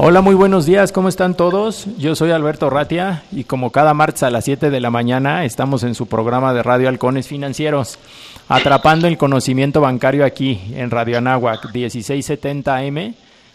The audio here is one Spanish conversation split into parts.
Hola, muy buenos días, ¿cómo están todos? Yo soy Alberto Ratia y como cada martes a las 7 de la mañana estamos en su programa de Radio Halcones Financieros, atrapando el conocimiento bancario aquí en Radio Anáhuac 1670 AM.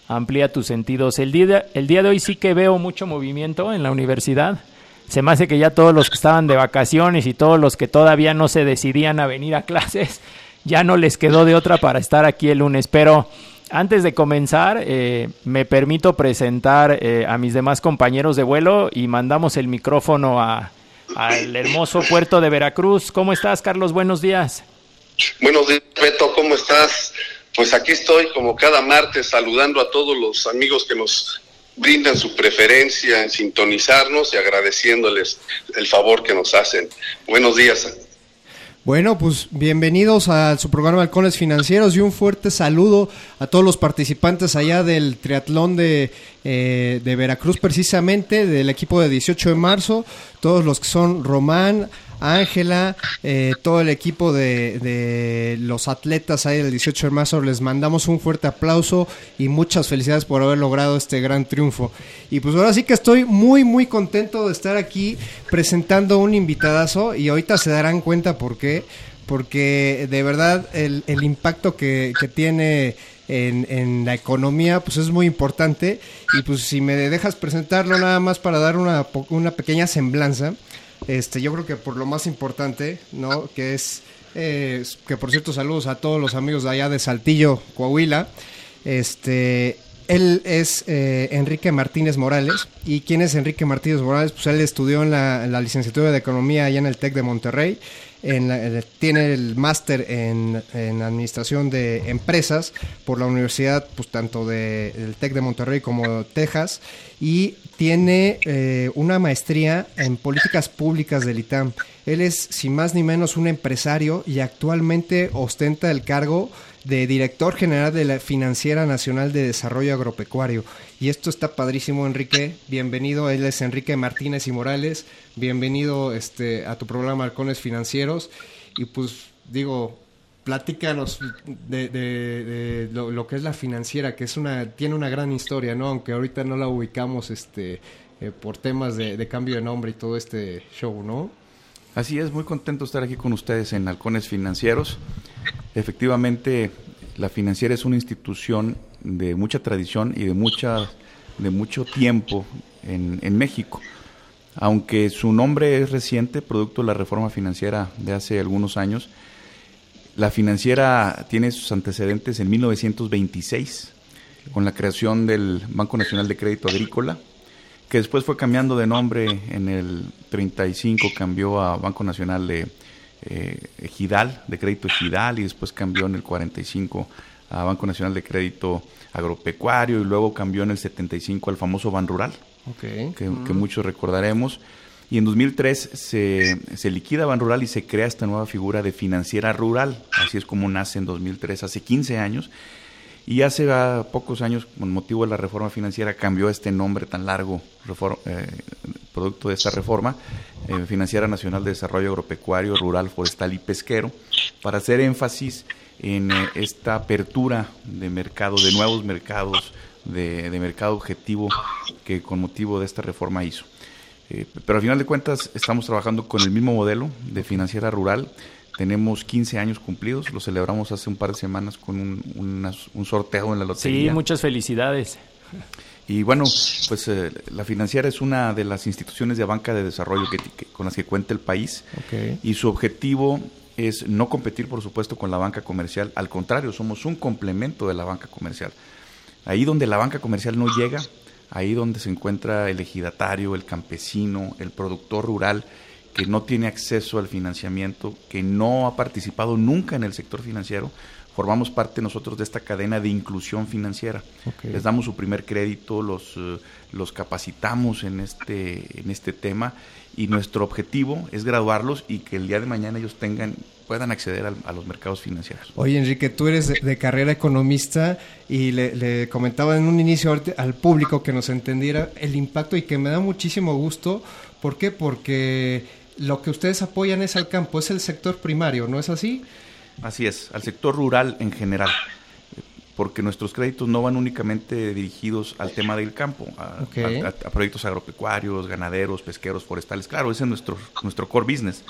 Amplía tus sentidos. El día, de, el día de hoy sí que veo mucho movimiento en la universidad. Se me hace que ya todos los que estaban de vacaciones y todos los que todavía no se decidían a venir a clases, ya no les quedó de otra para estar aquí el lunes. Pero antes de comenzar, eh, me permito presentar eh, a mis demás compañeros de vuelo y mandamos el micrófono a, al hermoso puerto de Veracruz. ¿Cómo estás, Carlos? Buenos días. Buenos días, Beto. ¿Cómo estás? Pues aquí estoy, como cada martes, saludando a todos los amigos que nos brindan su preferencia en sintonizarnos y agradeciéndoles el favor que nos hacen. Buenos días. Bueno, pues bienvenidos a su programa Halcones Financieros y un fuerte saludo a todos los participantes allá del triatlón de, eh, de Veracruz precisamente, del equipo de 18 de marzo, todos los que son Román, Ángela, eh, todo el equipo de, los atletas ahí del 18 de marzo, les mandamos un fuerte aplauso y muchas felicidades por haber logrado este gran triunfo. Y pues ahora sí que estoy muy, muy contento de estar aquí presentando un invitadazo y ahorita se darán cuenta por qué. Porque de verdad el, el impacto que, tiene en, en, la economía, pues es muy importante. Y pues si me dejas presentarlo nada más para dar una, una pequeña semblanza, este, yo creo que por lo más importante, ¿no? Que es, eh, que por cierto, saludos a todos los amigos de allá de Saltillo, Coahuila. Este, él es eh, Enrique Martínez Morales. ¿Y quién es Enrique Martínez Morales? Pues él estudió en la, en la licenciatura de Economía allá en el TEC de Monterrey. La, tiene el máster en, Administración de Empresas por la Universidad, pues tanto de, del TEC de Monterrey como Texas. Y tiene eh, una maestría en Políticas Públicas del ITAM. Él es, sin más ni menos, un empresario y actualmente ostenta el cargo de director general de la Financiera Nacional de Desarrollo Agropecuario. Y esto está padrísimo, Enrique. Bienvenido, él es Enrique Martínez y Morales. Bienvenido este, a tu programa Halcones Financieros. Y pues digo, platícanos de, de, lo, que es la financiera, que es una, tiene una gran historia, ¿no? Aunque ahorita no la ubicamos este, eh, por temas de, cambio de nombre y todo este show, ¿no? Así es, muy contento estar aquí con ustedes en Halcones Financieros. Efectivamente, la financiera es una institución de mucha tradición y de, mucha, de mucho tiempo en México. Aunque su nombre es reciente, producto de la reforma financiera de hace algunos años, la financiera tiene sus antecedentes en 1926, con la creación del Banco Nacional de Crédito Agrícola, que después fue cambiando de nombre en el 35, cambió a Banco Nacional de eh, Ejidal, de Crédito Ejidal, y después cambió en el 45 a Banco Nacional de Crédito Agropecuario, y luego cambió en el 75 al famoso Ban Rural, okay. que, mm. que muchos recordaremos. Y en 2003 se, se, liquida Ban Rural y se crea esta nueva figura de financiera rural. Así es como nace en 2003, hace 15 años. Y hace pocos años, con motivo de la reforma financiera, cambió este nombre tan largo, eh, producto de esta reforma, eh, Financiera Nacional de Desarrollo Agropecuario, Rural, Forestal y Pesquero, para hacer énfasis en eh, esta apertura de mercado, de nuevos mercados, de, mercado objetivo que con motivo de esta reforma hizo. Pero al final de cuentas estamos trabajando con el mismo modelo de financiera rural, tenemos 15 años cumplidos, lo celebramos hace un par de semanas con un, sorteo en la lotería. Sí, muchas felicidades. Y bueno, pues eh, la financiera es una de las instituciones de banca de desarrollo que, con las que cuenta el país. Y su objetivo es no competir, por supuesto, con la banca comercial. Al contrario, somos un complemento de la banca comercial. Ahí donde la banca comercial no llega, ahí donde se encuentra el ejidatario, el campesino, el productor rural, que no tiene acceso al financiamiento, que no ha participado nunca en el sector financiero, formamos parte nosotros de esta cadena de inclusión financiera. Les damos su primer crédito, los, eh, los capacitamos en este, en este tema y nuestro objetivo es graduarlos y que el día de mañana ellos tengan puedan acceder a, los mercados financieros. Oye, Enrique, tú eres de, carrera economista y le, le, comentaba en un inicio al público que nos entendiera el impacto y que me da muchísimo gusto. ¿Por qué? Porque lo que ustedes apoyan es al campo, es el sector primario, ¿no es así? Así es, al sector rural en general, porque nuestros créditos no van únicamente dirigidos al tema del campo, a, proyectos agropecuarios, ganaderos, pesqueros, forestales. Claro, ese es nuestro, nuestro core business,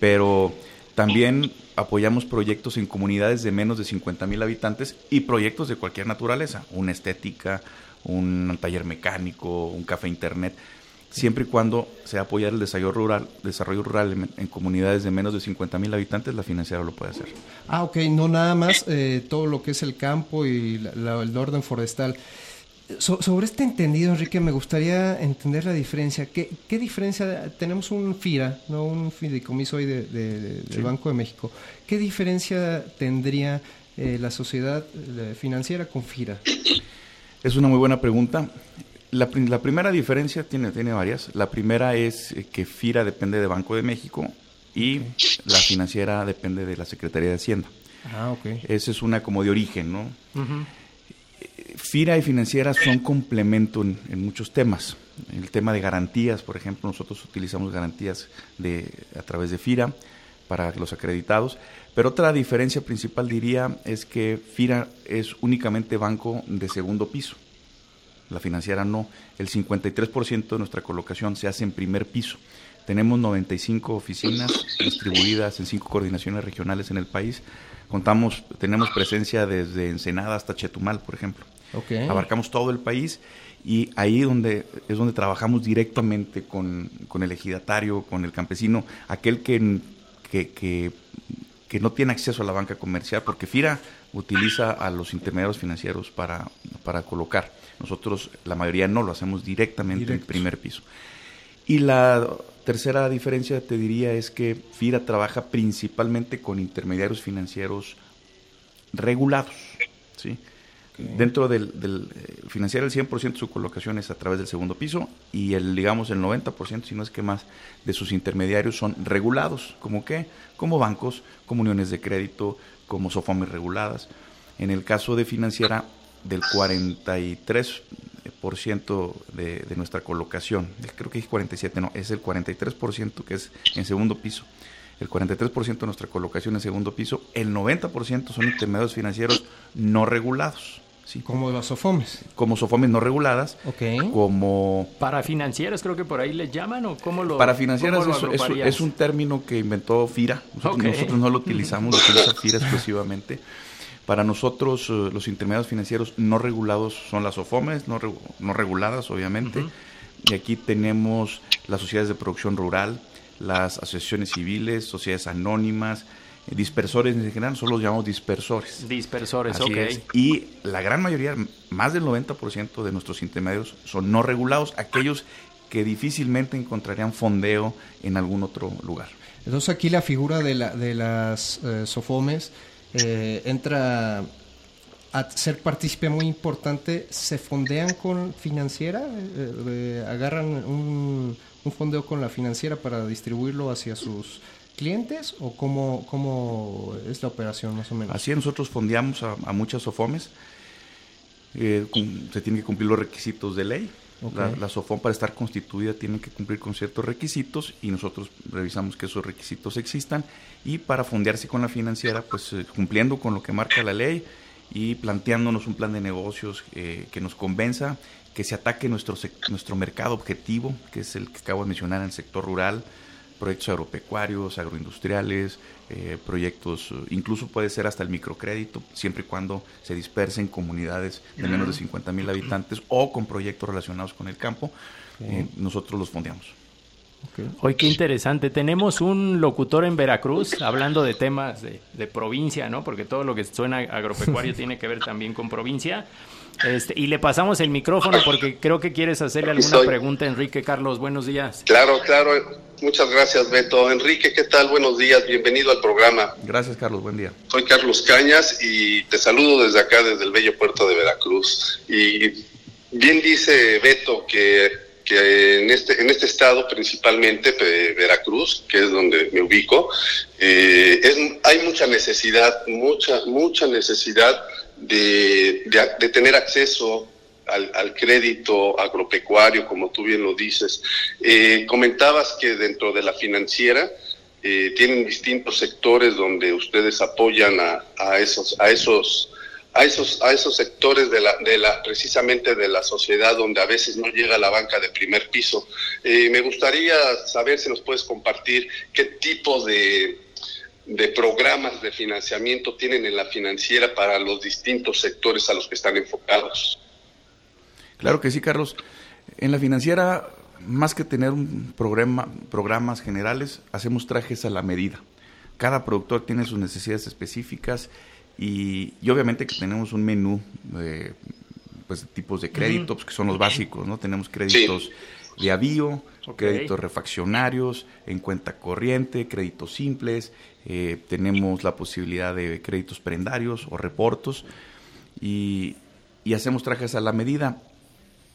pero también apoyamos proyectos en comunidades de menos de 50 mil habitantes y proyectos de cualquier naturaleza, una estética, un taller mecánico, un café internet siempre y cuando se apoyar el desarrollo rural, desarrollo rural en, comunidades de menos de 50 mil habitantes, la financiera lo puede hacer. Ah, ok, no nada más eh, todo lo que es el campo y el orden forestal. Sobre este entendido, Enrique, me gustaría entender la diferencia. ¿Qué, qué diferencia? Tenemos un FIRA, no un fideicomiso hoy de, del Banco de México. ¿Qué diferencia tendría eh, la sociedad financiera con FIRA? Es una muy buena pregunta. La, primera diferencia tiene, tiene varias. La primera es eh, que FIRA depende de Banco de México y la financiera depende de la Secretaría de Hacienda. Ah, ok. Esa es una como de origen, ¿no? FIRA y financieras son complemento en, muchos temas. El tema de garantías, por ejemplo, nosotros utilizamos garantías de, a través de FIRA para los acreditados. Pero otra diferencia principal diría es que FIRA es únicamente banco de segundo piso la financiera no. El 53% de nuestra colocación se hace en primer piso. Tenemos 95 oficinas distribuidas en cinco coordinaciones regionales en el país. Contamos, tenemos presencia desde Ensenada hasta Chetumal, por ejemplo. Abarcamos todo el país y ahí donde es donde trabajamos directamente con, con el ejidatario, con el campesino, aquel que, que, que, que, no tiene acceso a la banca comercial, porque FIRA utiliza a los intermediarios financieros para, para colocar. Nosotros, la mayoría no, lo hacemos directamente en el primer piso. Y la tercera diferencia, te diría, es que FIRA trabaja principalmente con intermediarios financieros regulados. ¿sí? Dentro del, del eh, financiero, el 100% de su colocación es a través del segundo piso y el, digamos, el 90%, si no es que más, de sus intermediarios son regulados. ¿Como qué? Como bancos, como uniones de crédito, como SOFOMES reguladas. En el caso de financiera, del 43% de, de nuestra colocación. Creo que es 47, no, es el 43% que es en segundo piso. El 43% de nuestra colocación en segundo piso, el 90% son intermediarios financieros no regulados. ¿sí? Como las SOFOMES. Como SOFOMES no reguladas. Como... Para financieras creo que por ahí les llaman o cómo lo... Para financieras es, un término que inventó FIRA. Nosotros, no lo utilizamos, lo utiliza FIRA exclusivamente. Para nosotros, eh, los intermediarios financieros no regulados son las OFOMES, no, no reguladas, obviamente. Y aquí tenemos las sociedades de producción rural, las asociaciones civiles, sociedades anónimas, eh, dispersores en general, nosotros los llamamos dispersores. Dispersores, ok. Y la gran mayoría, más del 90% de nuestros intermediarios son no regulados, aquellos que difícilmente encontrarían fondeo en algún otro lugar. Entonces aquí la figura de, la, de las eh, SOFOMES eh, entra a ser partícipe muy importante, ¿se fondean con financiera? Eh, eh, ¿Agarran un, fondeo con la financiera para distribuirlo hacia sus clientes o cómo, cómo es la operación más o menos? Así nosotros fondeamos a, muchas SOFOMES. eh, se tienen que cumplir los requisitos de ley. La, SOFON para estar constituida tiene que cumplir con ciertos requisitos y nosotros revisamos que esos requisitos existan. Y para fondearse con la financiera, pues eh, cumpliendo con lo que marca la ley y planteándonos un plan de negocios eh, que nos convenza, que se ataque nuestro, nuestro mercado objetivo, que es el que acabo de mencionar en el sector rural, proyectos agropecuarios, agroindustriales, eh, proyectos, incluso puede ser hasta el microcrédito, siempre y cuando se dispersen comunidades de menos de 50 mil habitantes o con proyectos relacionados con el campo, eh, nosotros los fondeamos. Hoy qué interesante. Tenemos un locutor en Veracruz hablando de temas de, de provincia, ¿no? Porque todo lo que suena agropecuario tiene que ver también con provincia. Este, y le pasamos el micrófono porque creo que quieres hacerle alguna pregunta, Enrique Carlos. Buenos días. Claro, claro. Muchas gracias, Beto. Enrique, ¿qué tal? Buenos días. Bienvenido al programa. Gracias, Carlos. Buen día. Soy Carlos Cañas y te saludo desde acá, desde el bello puerto de Veracruz. Y bien dice Beto que que en este, en este estado, principalmente Veracruz, que es donde me ubico, eh, es, hay mucha necesidad, mucha, mucha necesidad de, de, tener acceso al, crédito agropecuario, como tú bien lo dices. Eh, comentabas que dentro de la financiera eh, tienen distintos sectores donde ustedes apoyan a, a esos, a esos a esos, a esos sectores de la, de la, precisamente de la sociedad donde a veces no llega la banca de primer piso. Eh, me gustaría saber si nos puedes compartir qué tipo de, de programas de financiamiento tienen en la financiera para los distintos sectores a los que están enfocados. Claro que sí, Carlos. En la financiera, más que tener un programa, programas generales, hacemos trajes a la medida. Cada productor tiene sus necesidades específicas y, obviamente que tenemos un menú de pues, tipos de créditos, que son los básicos, ¿no? Tenemos créditos de avío, créditos refaccionarios, en cuenta corriente, créditos simples, eh, tenemos la posibilidad de créditos prendarios o reportos y, hacemos trajes a la medida.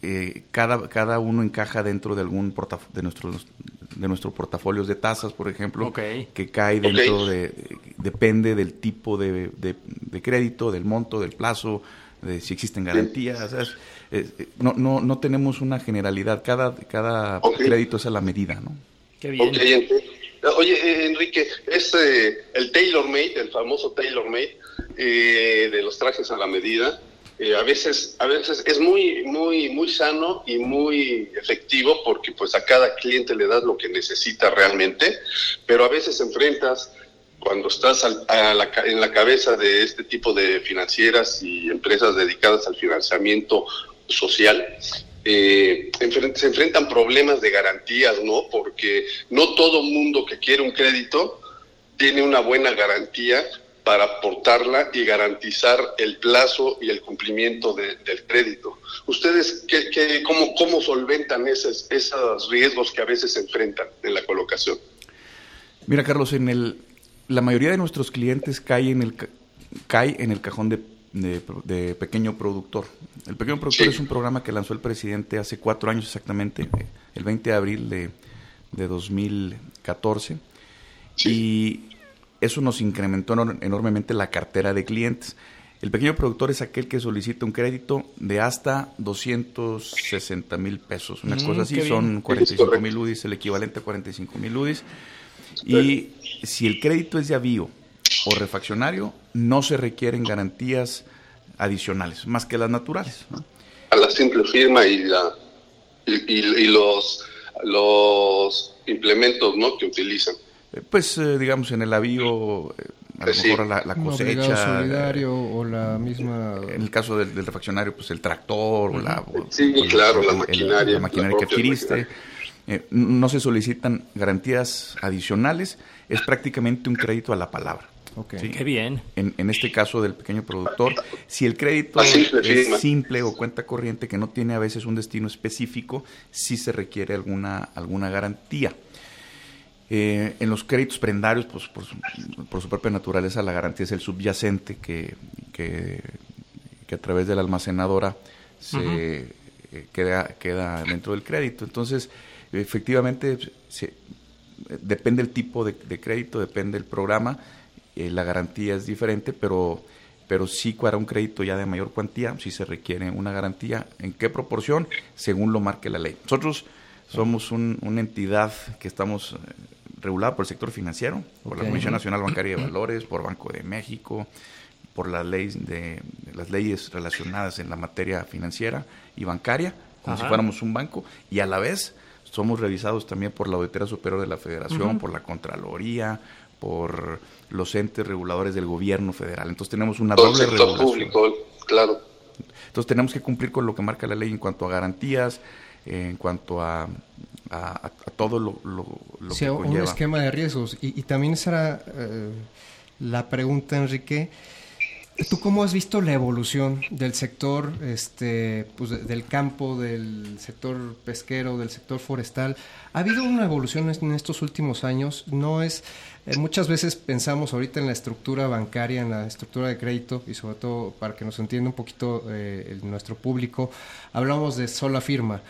Eh, cada, cada uno encaja dentro de algún de nuestros de nuestros portafolios de tasas, por ejemplo, que cae dentro de, depende del tipo de, de, crédito, del monto, del plazo, de si existen garantías. Eh, no, no, no tenemos una generalidad, cada, cada crédito es a la medida, ¿no? Qué bien. Oye, eh, Enrique, es eh, el tailor made, el famoso tailor made de los trajes a la medida. A veces, a veces es muy, muy, muy sano y muy efectivo porque pues a cada cliente le das lo que necesita realmente, pero a veces enfrentas cuando estás en la cabeza de este tipo de financieras y empresas dedicadas al financiamiento social, eh, se enfrentan problemas de garantías, ¿no? Porque no todo mundo que quiere un crédito tiene una buena garantía para aportarla y garantizar el plazo y el cumplimiento del crédito. ¿Ustedes qué, qué, cómo, cómo solventan esos, esos riesgos que a veces se enfrentan en la colocación? Mira, Carlos, en el, la mayoría de nuestros clientes cae en el, cae en el cajón de, de, pequeño productor. El pequeño productor es un programa que lanzó el presidente hace cuatro años exactamente, el 20 de abril de, de 2014. Y eso nos incrementó enormemente la cartera de clientes. El pequeño productor es aquel que solicita un crédito de hasta 260 mil pesos, una mm, cosa así, son 45 mil UDIs, el equivalente a 45 mil UDIs. Y si el crédito es de avío o refaccionario, no se requieren garantías adicionales, más que las naturales. A la simple firma y, la, y, los, los implementos ¿no? que utilizan. Eh, pues, eh, digamos, en el avío, eh, a lo mejor la, cosecha. solidario o la misma. En el caso del, refaccionario, pues el tractor, o la. Sí, claro, la maquinaria. la maquinaria que adquiriste. no se solicitan garantías adicionales es prácticamente un crédito a la palabra. Okay. Qué bien. En, este caso del pequeño productor, si el crédito es simple o cuenta corriente que no tiene a veces un destino específico, sí se requiere alguna, alguna garantía. Eh, en los créditos prendarios, pues por su, propia naturaleza, la garantía es el subyacente que, que, a través de la almacenadora se eh, queda, queda dentro del crédito. Entonces, efectivamente, se, depende el tipo de, crédito, depende el programa, eh, la garantía es diferente, pero pero sí para un crédito ya de mayor cuantía, sí se requiere una garantía. ¿En qué proporción? Según lo marque la ley. Nosotros somos una entidad que estamos eh, regulada por el sector financiero, por la Comisión Nacional Bancaria de Valores, por Banco de México, por las leyes, de, las leyes relacionadas en la materia financiera y bancaria, como si fuéramos un banco, y a la vez somos revisados también por la Auditoría Superior de la Federación, por la Contraloría, por los entes reguladores del gobierno federal. Entonces tenemos una doble regulación. público, claro. Entonces tenemos que cumplir con lo que marca la ley en cuanto a garantías, en cuanto a, a, todo lo, lo, que conlleva. un esquema de riesgos. Y, también será eh, la pregunta, Enrique. ¿Tú cómo has visto la evolución del sector, este, pues, del campo, del sector pesquero, del sector forestal? ¿Ha habido una evolución en estos últimos años? No es, eh, muchas veces pensamos ahorita en la estructura bancaria, en la estructura de crédito y sobre todo para que nos entienda un poquito eh, nuestro público, hablamos de sola firma,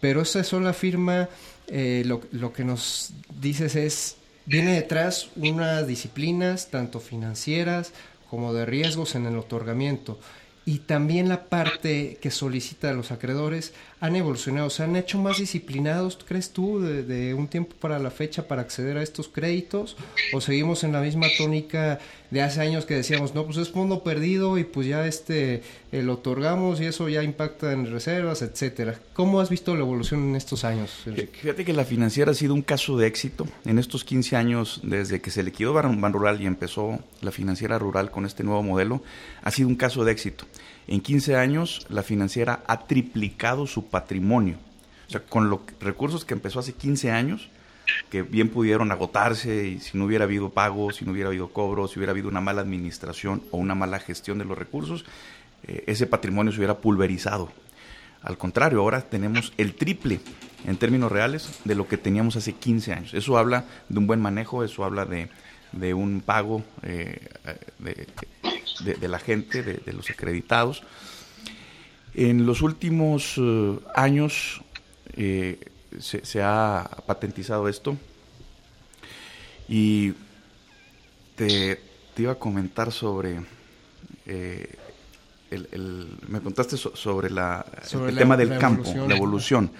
pero esa sola firma eh, lo, lo que nos dices es, viene detrás unas disciplinas, tanto financieras, como de riesgos en el otorgamiento. Y también la parte que solicita a los acreedores han evolucionado, se han hecho más disciplinados, ¿crees tú, de, un tiempo para la fecha para acceder a estos créditos? ¿O seguimos en la misma tónica de hace años que decíamos, no, pues es fondo perdido y pues ya este eh, lo otorgamos y eso ya impacta en reservas, etcétera? ¿Cómo has visto la evolución en estos años? Fíjate que la financiera ha sido un caso de éxito en estos 15 años, desde que se liquidó Ban Rural y empezó la financiera rural con este nuevo modelo, ha sido un caso de éxito. En 15 años, la financiera ha triplicado su patrimonio. O sea, con los recursos que empezó hace 15 años, que bien pudieron agotarse y si no hubiera habido pagos, si no hubiera habido cobros, si hubiera habido una mala administración o una mala gestión de los recursos, eh, ese patrimonio se hubiera pulverizado. Al contrario, ahora tenemos el triple en términos reales de lo que teníamos hace 15 años. Eso habla de un buen manejo, eso habla de, de un pago eh, de, de, la gente, de, los acreditados. En los últimos eh, años eh, se, ha patentizado esto y te, iba a comentar sobre eh, el, me contaste sobre, la, el tema del campo, la evolución.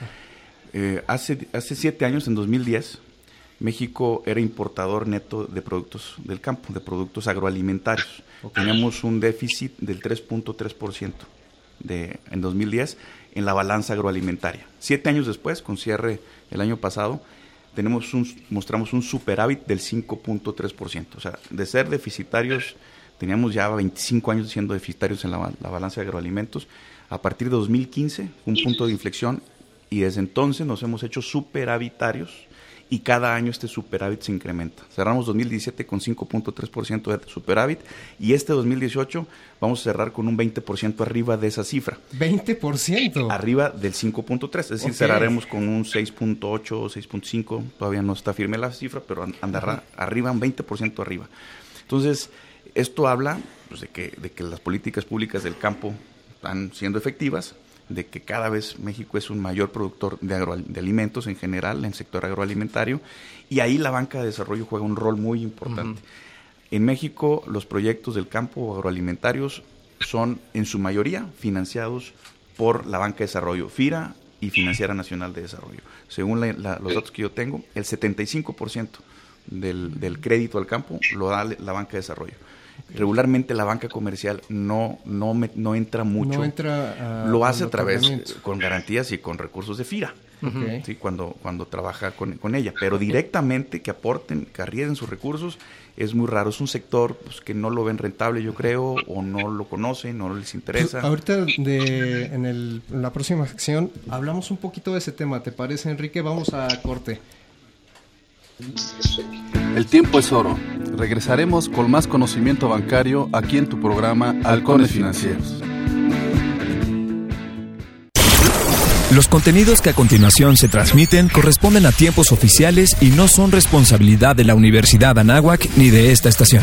hace, hace siete años, en 2010, México era importador neto de productos del campo, de productos agroalimentarios. Teníamos un déficit del 3.3% de, en 2010 en la balanza agroalimentaria. Siete años después, con cierre el año pasado, tenemos un, mostramos un superávit del 5.3%. O sea, de ser deficitarios, teníamos ya 25 años siendo deficitarios en la, la balanza de agroalimentos. A partir de 2015, un punto de inflexión, y desde entonces nos hemos hecho superavitarios y cada año este superávit se incrementa. Cerramos 2017 con 5.3% de superávit y este 2018 vamos a cerrar con un 20% arriba de esa cifra. ¿20%? Arriba del 5.3, es decir, cerraremos con un 6.8 o 6.5, todavía no está firme la cifra, pero andará arriba, un 20% arriba. Entonces, esto habla pues, de, que, de que las políticas públicas del campo están siendo efectivas, de que cada vez México es un mayor productor de, de alimentos en general, en el sector agroalimentario, y ahí la banca de desarrollo juega un rol muy importante. En México, los proyectos del campo agroalimentarios son en su mayoría financiados por la banca de desarrollo, FIRA y Financiera Nacional de Desarrollo. Según los datos que yo tengo, el 75% del, del crédito al campo lo da la banca de desarrollo regularmente la banca comercial no no no entra mucho. no entra lo hace a través con garantías y con recursos de FIRA ¿sí? cuando cuando trabaja con, con, ella. Pero directamente que aporten que arriesguen sus recursos es muy raro. Es un sector pues, que no lo ven rentable yo creo o no lo conocen no les interesa. Pues, ahorita de, en, el, en la próxima sección hablamos un poquito de ese tema te parece Enrique vamos a corte el tiempo es oro. Regresaremos con más conocimiento bancario aquí en tu programa Halcones Financieros. Los contenidos que a continuación se transmiten corresponden a tiempos oficiales y no son responsabilidad de la Universidad Anáhuac ni de esta estación.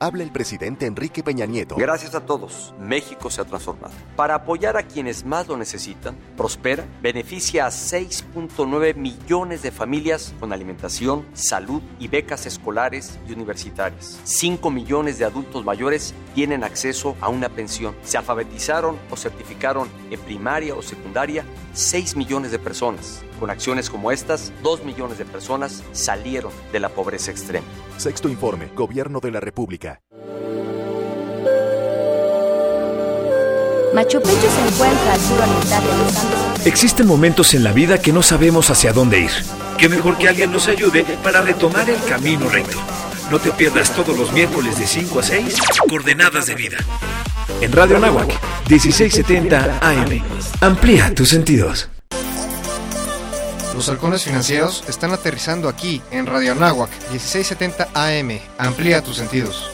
Habla el presidente Enrique Peña Nieto. Gracias a todos, México se ha transformado. Para apoyar a quienes más lo necesitan, Prospera beneficia a 6.9 millones de familias con alimentación, salud y becas escolares y universitarias. 5 millones de adultos mayores tienen acceso a una pensión. Se alfabetizaron o certificaron en primaria o secundaria 6 millones de personas. Con acciones como estas, 2 millones de personas salieron de la pobreza extrema. Sexto informe, Gobierno de la República. Machu Picchu se encuentra al sur oriental de los Andes. Existen momentos en la vida que no sabemos hacia dónde ir. Qué mejor que alguien nos ayude para retomar el camino recto. No te pierdas todos los miércoles de 5 a 6 Coordenadas de Vida. En Radio Nahuac, 1670 AM. Amplía tus sentidos. Los halcones financieros están aterrizando aquí en Radio Anáhuac 1670 AM. Amplía tus sentidos.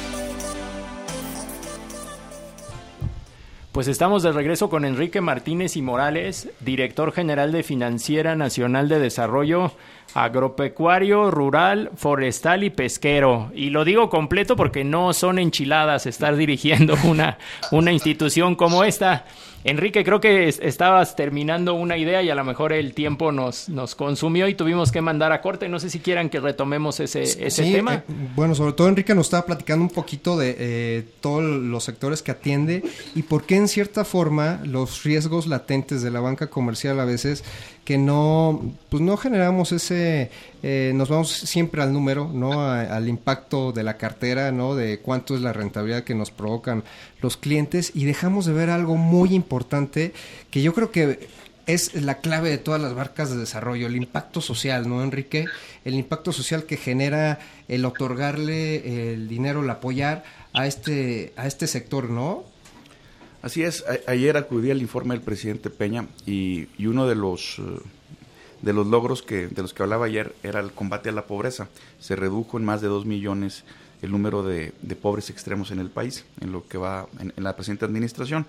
Pues estamos de regreso con Enrique Martínez y Morales, director general de Financiera Nacional de Desarrollo Agropecuario, Rural, Forestal y Pesquero. Y lo digo completo porque no son enchiladas estar dirigiendo una, una institución como esta. Enrique, creo que estabas terminando una idea y a lo mejor el tiempo nos, nos consumió y tuvimos que mandar a corte. No sé si quieran que retomemos ese, ese tema. Eh, bueno, sobre todo Enrique nos estaba platicando un poquito de eh, todos los sectores que atiende y por qué en cierta forma los riesgos latentes de la banca comercial a veces que no, pues no generamos ese, eh, nos vamos siempre al número, ¿no? al impacto de la cartera, ¿no? De cuánto es la rentabilidad que nos provocan los clientes y dejamos de ver algo muy importante que yo creo que es la clave de todas las marcas de desarrollo, el impacto social, ¿no, Enrique? El impacto social que genera el otorgarle el dinero, el apoyar a este, a este sector, ¿no? Así es, ayer acudí al informe del presidente Peña y, uno de los, eh, de los logros que, de los que hablaba ayer era el combate a la pobreza. Se redujo en más de dos millones el número de, pobres extremos en el país, en lo que va en, la presente administración.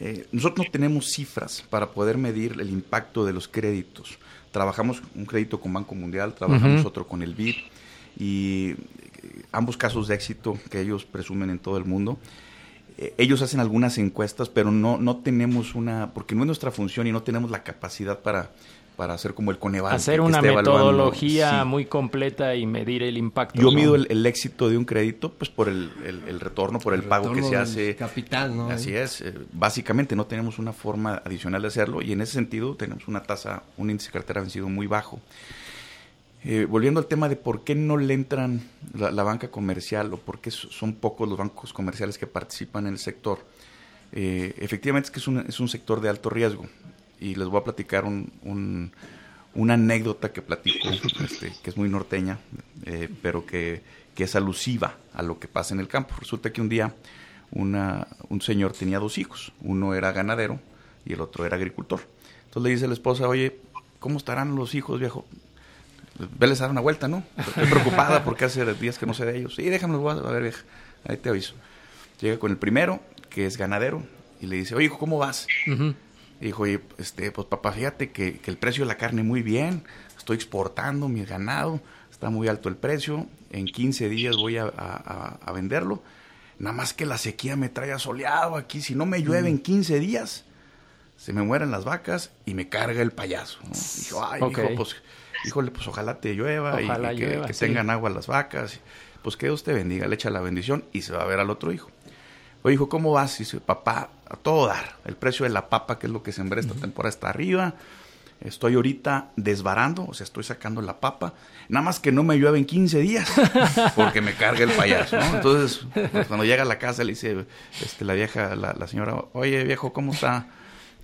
Eh, nosotros no tenemos cifras para poder medir el impacto de los créditos. Trabajamos un crédito con Banco Mundial, trabajamos otro con el BID y eh, ambos casos de éxito que ellos presumen en todo el mundo. Eh, ellos hacen algunas encuestas, pero no, no tenemos una, porque no es nuestra función y no tenemos la capacidad para, para hacer como el Coneval. Hacer una metodología muy completa y medir el impacto. Yo mido el, éxito de un crédito pues por el, retorno, por el, pago que se hace. Capital, ¿no? Así es. Eh, básicamente no tenemos una forma adicional de hacerlo y en ese sentido tenemos una tasa, un índice de cartera vencido muy bajo. Eh, volviendo al tema de por qué no le entran la, banca comercial o por qué son pocos los bancos comerciales que participan en el sector, eh, efectivamente es que es un, es un, sector de alto riesgo. Y les voy a platicar un, una anécdota que platico, este, que es muy norteña, eh, pero que, que, es alusiva a lo que pasa en el campo. Resulta que un día una, un señor tenía dos hijos, uno era ganadero y el otro era agricultor. Entonces le dice a la esposa, oye, ¿cómo estarán los hijos, viejo? Veles a dar una vuelta, ¿no? Estoy preocupada porque hace días que no sé de ellos. Sí, déjame, a ver, vieja. Ahí te aviso. Llega con el primero, que es ganadero, y le dice, oye, hijo, ¿cómo vas? Y dijo, oye, este, pues papá, fíjate que, el precio de la carne muy bien, estoy exportando mi ganado, está muy alto el precio, en 15 días voy a, venderlo. Nada más que la sequía me trae asoleado aquí, si no me llueve en 15 días, se me mueren las vacas y me carga el payaso. Dijo, ay, hijo, pues híjole, pues ojalá te llueva y, que, tengan agua las vacas. Pues que Dios te bendiga, le echa la bendición y se va a ver al otro hijo. Oye, hijo, ¿cómo vas? Y dice, papá, a todo dar. El precio de la papa, que es lo que sembré esta temporada, está arriba. Estoy ahorita desbarando, o sea, estoy sacando la papa. Nada más que no me llueve en 15 días, porque me carga el payaso, ¿no? Entonces, pues, cuando llega a la casa, le dice este, la vieja, la, señora, oye, viejo, ¿cómo está?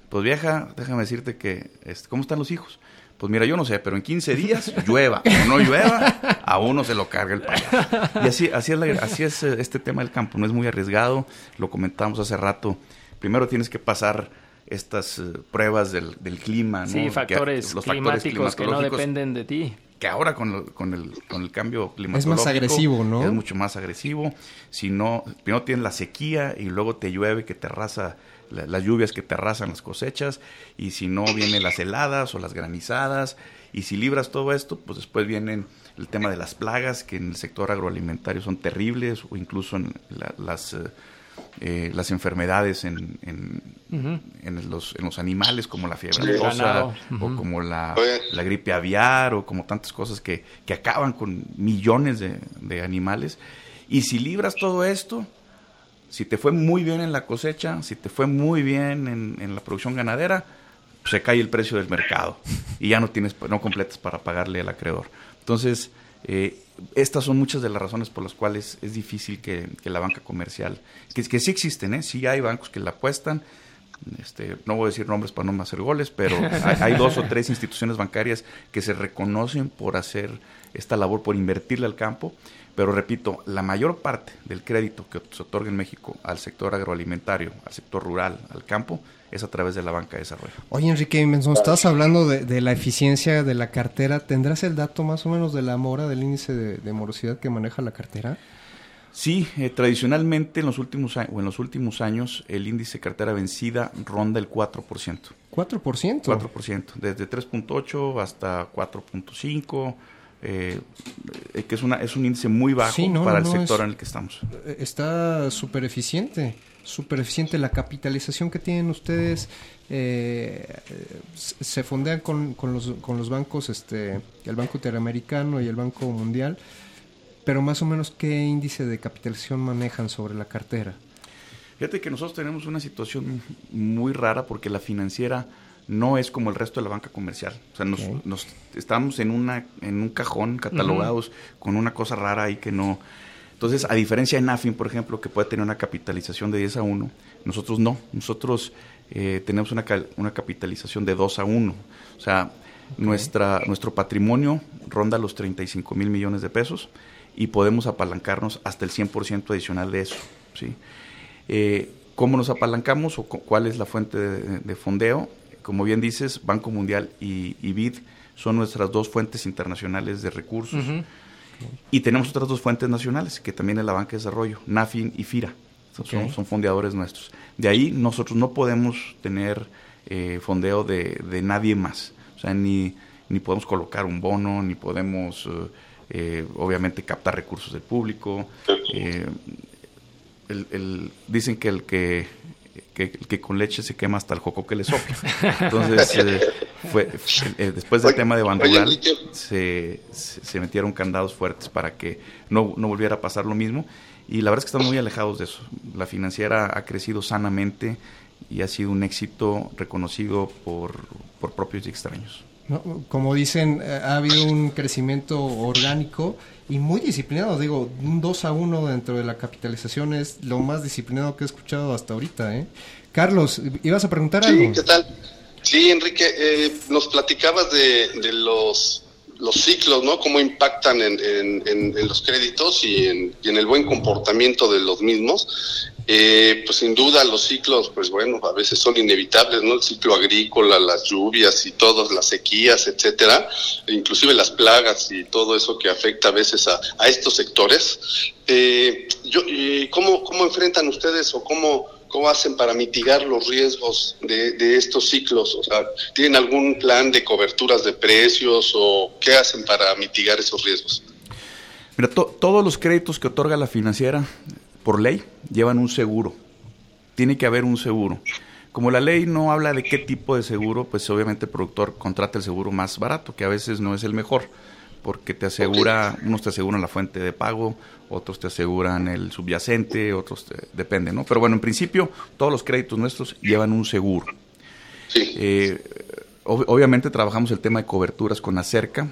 Pues vieja, déjame decirte que, este, ¿cómo están los hijos? Pues mira, yo no sé, pero en 15 días llueva o no llueva, a uno se lo carga el payaso. Y así, así, es, así es eh, este tema del campo, no es muy arriesgado, lo comentamos hace rato. Primero tienes que pasar estas eh, pruebas del, clima, ¿no? Sí, factores, los climáticos que no dependen de ti. Que ahora con, con, el, con el cambio climático es más agresivo, ¿no? Es mucho más agresivo. Si no, primero tienes la sequía y luego te llueve que te arrasa las lluvias que te arrasan las cosechas, y si no vienen las heladas o las granizadas, y si libras todo esto, pues después vienen el tema de las plagas, que en el sector agroalimentario son terribles, o incluso en las, eh, eh, las enfermedades en, en, los, en los animales, como la fiebre rosa, o como la, la, gripe aviar, o como tantas cosas que, que acaban con millones de, de animales. Y si libras todo esto, si te fue muy bien en la cosecha, si te fue muy bien en, la producción ganadera, se cae el precio del mercado y ya no tienes, no completas para pagarle al acreedor. Entonces, eh, estas son muchas de las razones por las cuales es difícil que, la banca comercial, que, que sí existen, ¿eh? sí hay bancos que la apuestan, este, no voy a decir nombres para no hacer goles, pero hay, dos o tres instituciones bancarias que se reconocen por hacer esta labor, por invertirle al campo pero repito, la mayor parte del crédito que se otorga en México al sector agroalimentario, al sector rural, al campo, es a través de la banca de desarrollo. Oye, Enrique, estás hablando de, la eficiencia de la cartera. ¿Tendrás el dato más o menos de la mora, del índice de, morosidad que maneja la cartera? Sí, eh, tradicionalmente en los, últimos, o en los últimos años el índice de cartera vencida ronda el 4%. ¿4%? 4%, desde 3.8 hasta 4.5 eh, que es, una, es un índice muy bajo para el sector en el que estamos. Eh, está súper eficiente, súper eficiente. La capitalización que tienen ustedes eh, se fondean con, con, los, con los bancos, este, el Banco Interamericano y el Banco Mundial, pero más o menos qué índice de capitalización manejan sobre la cartera. Fíjate que nosotros tenemos una situación muy rara porque la financiera no es como el resto de la banca comercial. O sea, nos, estamos en, una, en un cajón catalogados con una cosa rara ahí que no... Entonces, a diferencia de NAFIN, por ejemplo, que puede tener una capitalización de 10 a 1, nosotros no. Nosotros eh, tenemos una, una capitalización de 2 a 1. O sea, nuestra, nuestro patrimonio ronda los 35 mil millones de pesos y podemos apalancarnos hasta el 100% adicional de eso. ¿sí? Eh, ¿Cómo nos apalancamos o cuál es la fuente de fondeo? Como bien dices, Banco Mundial y, BID son nuestras dos fuentes internacionales de recursos. Y tenemos otras dos fuentes nacionales, que también es la Banca de Desarrollo, NAFIN y FIRA. Son, son fondeadores nuestros. De ahí nosotros no podemos tener eh, fondeo de, nadie más. O sea, ni, ni podemos colocar un bono, ni podemos, eh, eh, obviamente, captar recursos del público. el, dicen que el que que, con leche se quema hasta el joco que le sopla. Entonces, eh, fue, eh, después del tema de Bandural, se, se, metieron candados fuertes para que no, no volviera a pasar lo mismo. Y la verdad es que estamos muy alejados de eso. La financiera ha crecido sanamente y ha sido un éxito reconocido por, por propios y extraños. Como dicen, eh, ha habido un crecimiento orgánico y muy disciplinado. Digo, un 2 a 1 dentro de la capitalización es lo más disciplinado que he escuchado hasta ahorita. ¿eh? Carlos, ¿ibas a preguntar sí, algo? ¿qué tal? Sí, Enrique, eh, nos platicabas de, de los los ciclos, ¿no? Cómo impactan en, en, los créditos y en, y en, el buen comportamiento de los mismos. Eh, pues sin duda los ciclos, pues bueno, a veces son inevitables, ¿no? El ciclo agrícola, las lluvias y todas las sequías, etcétera, e inclusive las plagas y todo eso que afecta a veces a, estos sectores. Eh, yo, ¿cómo, ¿Cómo enfrentan ustedes o cómo ¿Cómo hacen para mitigar los riesgos de, estos ciclos? O sea, ¿tienen algún plan de coberturas de precios o qué hacen para mitigar esos riesgos? Mira, todos los créditos que otorga la financiera, por ley, llevan un seguro. Tiene que haber un seguro. Como la ley no habla de qué tipo de seguro, pues obviamente el productor contrata el seguro más barato, que a veces no es el mejor porque te asegura, unos te aseguran la fuente de pago, otros te aseguran el subyacente, otros depende, ¿no? Pero bueno, en principio todos los créditos nuestros llevan un seguro. Eh, obviamente trabajamos el tema de coberturas con Acerca.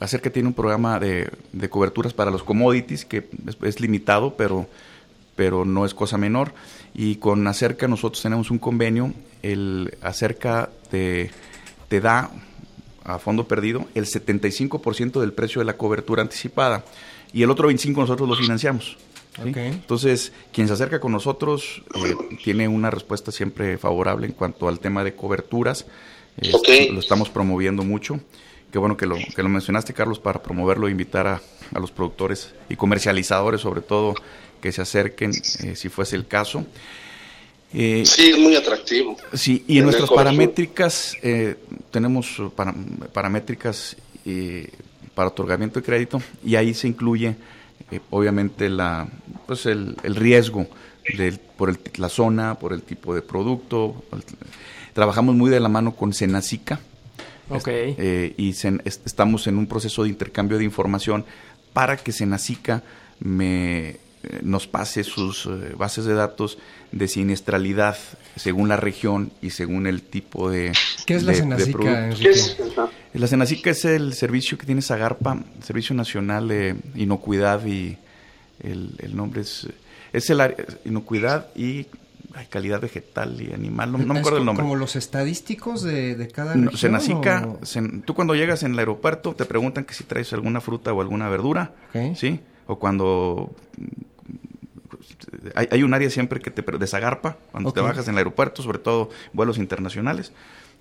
Acerca tiene un programa de, coberturas para los commodities que es, limitado, pero, pero no es cosa menor. Y con Acerca nosotros tenemos un convenio. El Acerca te, te da a fondo perdido el 75% del precio de la cobertura anticipada y el otro 25% nosotros lo financiamos. Entonces, quien se acerca con nosotros eh, tiene una respuesta siempre favorable en cuanto al tema de coberturas. Este, lo estamos promoviendo mucho. Qué bueno que lo, que lo mencionaste, Carlos, para promoverlo e invitar a, a los productores y comercializadores, sobre todo, que se acerquen, eh, si fuese el caso. Eh, sí, es muy atractivo. Sí, y en nuestras paramétricas, eh, tenemos paramétricas para otorgamiento de crédito y ahí se incluye, obviamente, la, pues el, riesgo del, por la zona, por el tipo de producto. Trabajamos muy de la mano con Senacica. Okay. y estamos en un proceso de intercambio de información para que Senacica me eh, nos pase sus eh, bases de datos de siniestralidad según la región y según el tipo de ¿Qué es la Senacica? La Senacica es el servicio que tiene Zagarpa, Servicio Nacional de Inocuidad y el, nombre es es el área inocuidad y calidad vegetal y animal, no, me acuerdo el nombre. Como los estadísticos de, cada región. Senacica, tú cuando llegas en el aeropuerto te preguntan que si traes alguna fruta o alguna verdura, ¿sí? O cuando hay, un área siempre que te desagarpa cuando te bajas en el aeropuerto, sobre todo vuelos internacionales,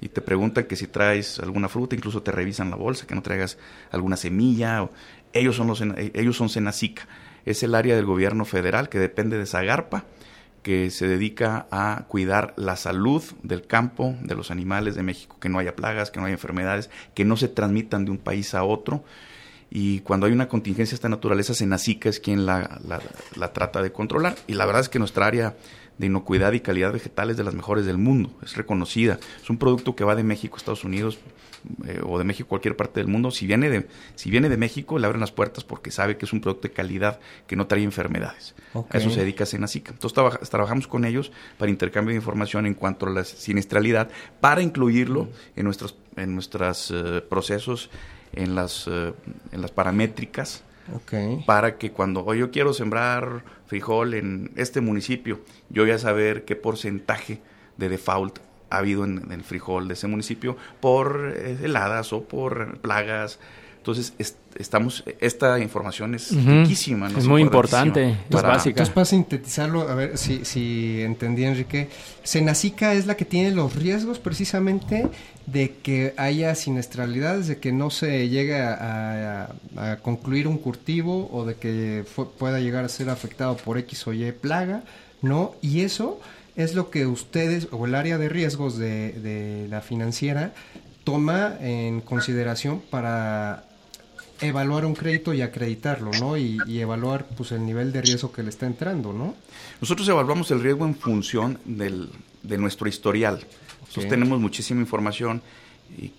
y te preguntan que si traes alguna fruta, incluso te revisan la bolsa, que no traigas alguna semilla. ellos son los ellos son Senacica. Es el área del gobierno federal que depende de Zagarpa, que se dedica a cuidar la salud del campo, de los animales de México, que no haya plagas, que no haya enfermedades, que no se transmitan de un país a otro y cuando hay una contingencia de esta naturaleza, Senacica es quien la, la, trata de controlar. Y la verdad es que nuestra área de inocuidad y calidad vegetal es de las mejores del mundo, es reconocida. Es un producto que va de México a Estados Unidos eh, o de México a cualquier parte del mundo. Si viene, de, si viene de México, le abren las puertas porque sabe que es un producto de calidad que no trae enfermedades. A eso se dedica Senacica. Entonces trabajamos con ellos para intercambio de información en cuanto a la siniestralidad, para incluirlo en nuestros en nuestros eh, procesos en las, eh, en las paramétricas para que cuando yo quiero sembrar frijol en este municipio, yo voy a saber qué porcentaje de default ha habido en, el frijol de ese municipio por eh, heladas o por plagas. Entonces, estamos, esta información es riquísima. Es muy importante, es básica. Entonces, para sintetizarlo, a ver si, si entendí, Enrique, Senacica es la que tiene los riesgos precisamente de que haya siniestralidades, de que no se llegue a, concluir un cultivo o de que pueda llegar a ser afectado por X o Y plaga, ¿no? Y eso es lo que ustedes o el área de riesgos de, de la financiera toma en consideración para evaluar un crédito y acreditarlo, ¿no? Y, evaluar pues el nivel de riesgo que le está entrando, ¿no? Nosotros evaluamos el riesgo en función del, de nuestro historial. Nosotros tenemos muchísima información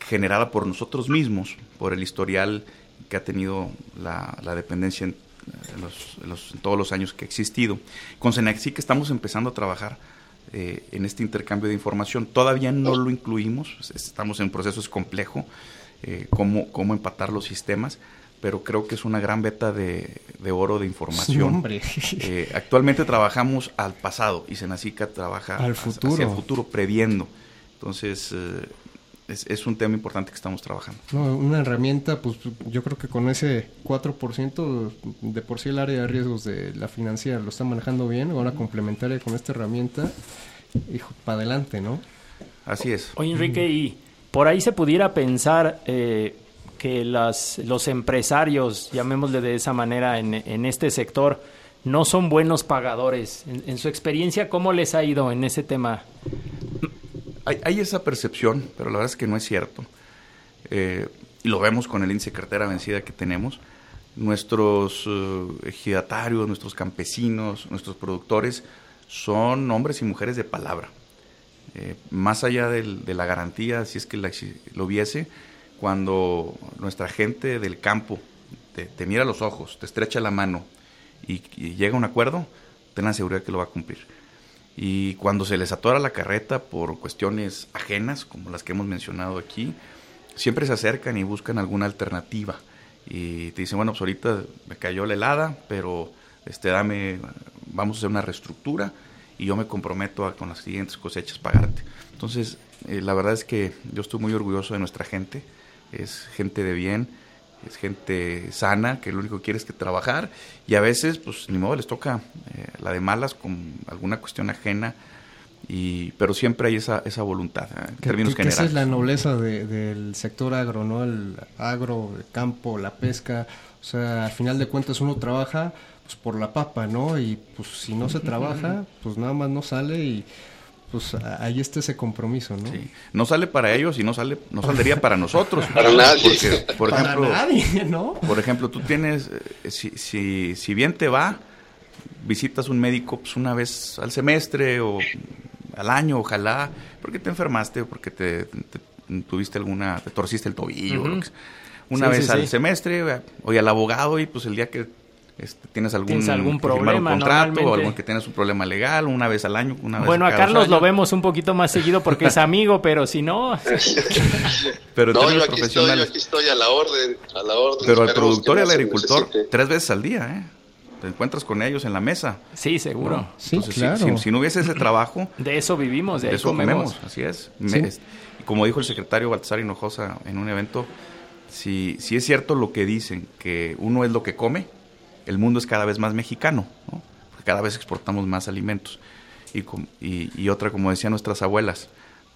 generada por nosotros mismos, por el historial que ha tenido la, dependencia en, los, todos los años que ha existido. Con Senaxi que estamos empezando a trabajar eh, en este intercambio de información. Todavía no lo incluimos, estamos en un proceso, es complejo, eh, cómo, cómo empatar los sistemas, pero creo que es una gran beta de, oro de información. Eh, actualmente trabajamos al pasado y Senacica trabaja al futuro. hacia el futuro, previendo. Entonces, eh, es, un tema importante que estamos trabajando. una herramienta, pues yo creo que con ese 4% de por sí el área de riesgos de la financiera lo está manejando bien, ahora complementaria con esta herramienta, hijo, para adelante, ¿no? Así es. Oye, Enrique, y por ahí se pudiera pensar eh, que los empresarios, llamémosle de esa manera, en, este sector, no son buenos pagadores. En, su experiencia, ¿cómo les ha ido en ese tema? Hay, esa percepción, pero la verdad es que no es cierto. Eh, y lo vemos con el índice cartera vencida que tenemos. Nuestros eh, ejidatarios, nuestros campesinos, nuestros productores son hombres y mujeres de palabra. Eh, más allá de la garantía, si es que lo viese, cuando nuestra gente del campo te, mira los ojos, te estrecha la mano y, llega a un acuerdo, ten la seguridad que lo va a cumplir. Y cuando se les atora la carreta por cuestiones ajenas, como las que hemos mencionado aquí, siempre se acercan y buscan alguna alternativa. Y te dicen, bueno, pues ahorita me cayó la helada, pero este, dame, vamos a hacer una reestructura y yo me comprometo a con las siguientes cosechas pagarte. Entonces, eh, la verdad es que yo estoy muy orgulloso de nuestra gente, es gente de bien, es gente sana, que lo único que quiere es que trabajar, y a veces, pues ni modo, les toca eh, la de malas con alguna cuestión ajena, y, pero siempre hay esa, esa voluntad, ¿eh? en términos generales. Esa es la nobleza del sector agro, ¿no? El agro, el campo, la pesca, o sea, al final de cuentas uno trabaja pues por la papa, ¿no? Y pues si no se trabaja, pues nada más no sale y pues ahí está ese compromiso, ¿no? Sí. No sale para ellos y no sale, no saldría para nosotros. para nadie. Porque, por para ejemplo, nadie, ¿no? Por ejemplo, tú tienes, eh, si, si, si bien te va, visitas un médico pues, una vez al semestre o al año, ojalá, porque te enfermaste o porque te, tuviste alguna, te torciste el tobillo. Una vez al semestre, o al abogado y pues el día que este, tienes algún, ¿Tienes algún problema, un contrato o algún que tienes un problema legal una vez al año una vez bueno a Carlos lo vemos un poquito más seguido porque es amigo pero si no pero no, yo aquí, estoy, yo aquí estoy a la orden a la orden pero al productor y al agricultor tres veces al día eh te encuentras con ellos en la mesa. Sí seguro. Sí claro. si, no hubiese ese trabajo de eso vivimos de, eso comemos. así es. Como dijo el secretario Baltasar Hinojosa en un evento si, si es cierto lo que dicen que uno es lo que come el mundo es cada vez más mexicano, porque cada vez exportamos más alimentos. Y, y, otra, como decían nuestras abuelas,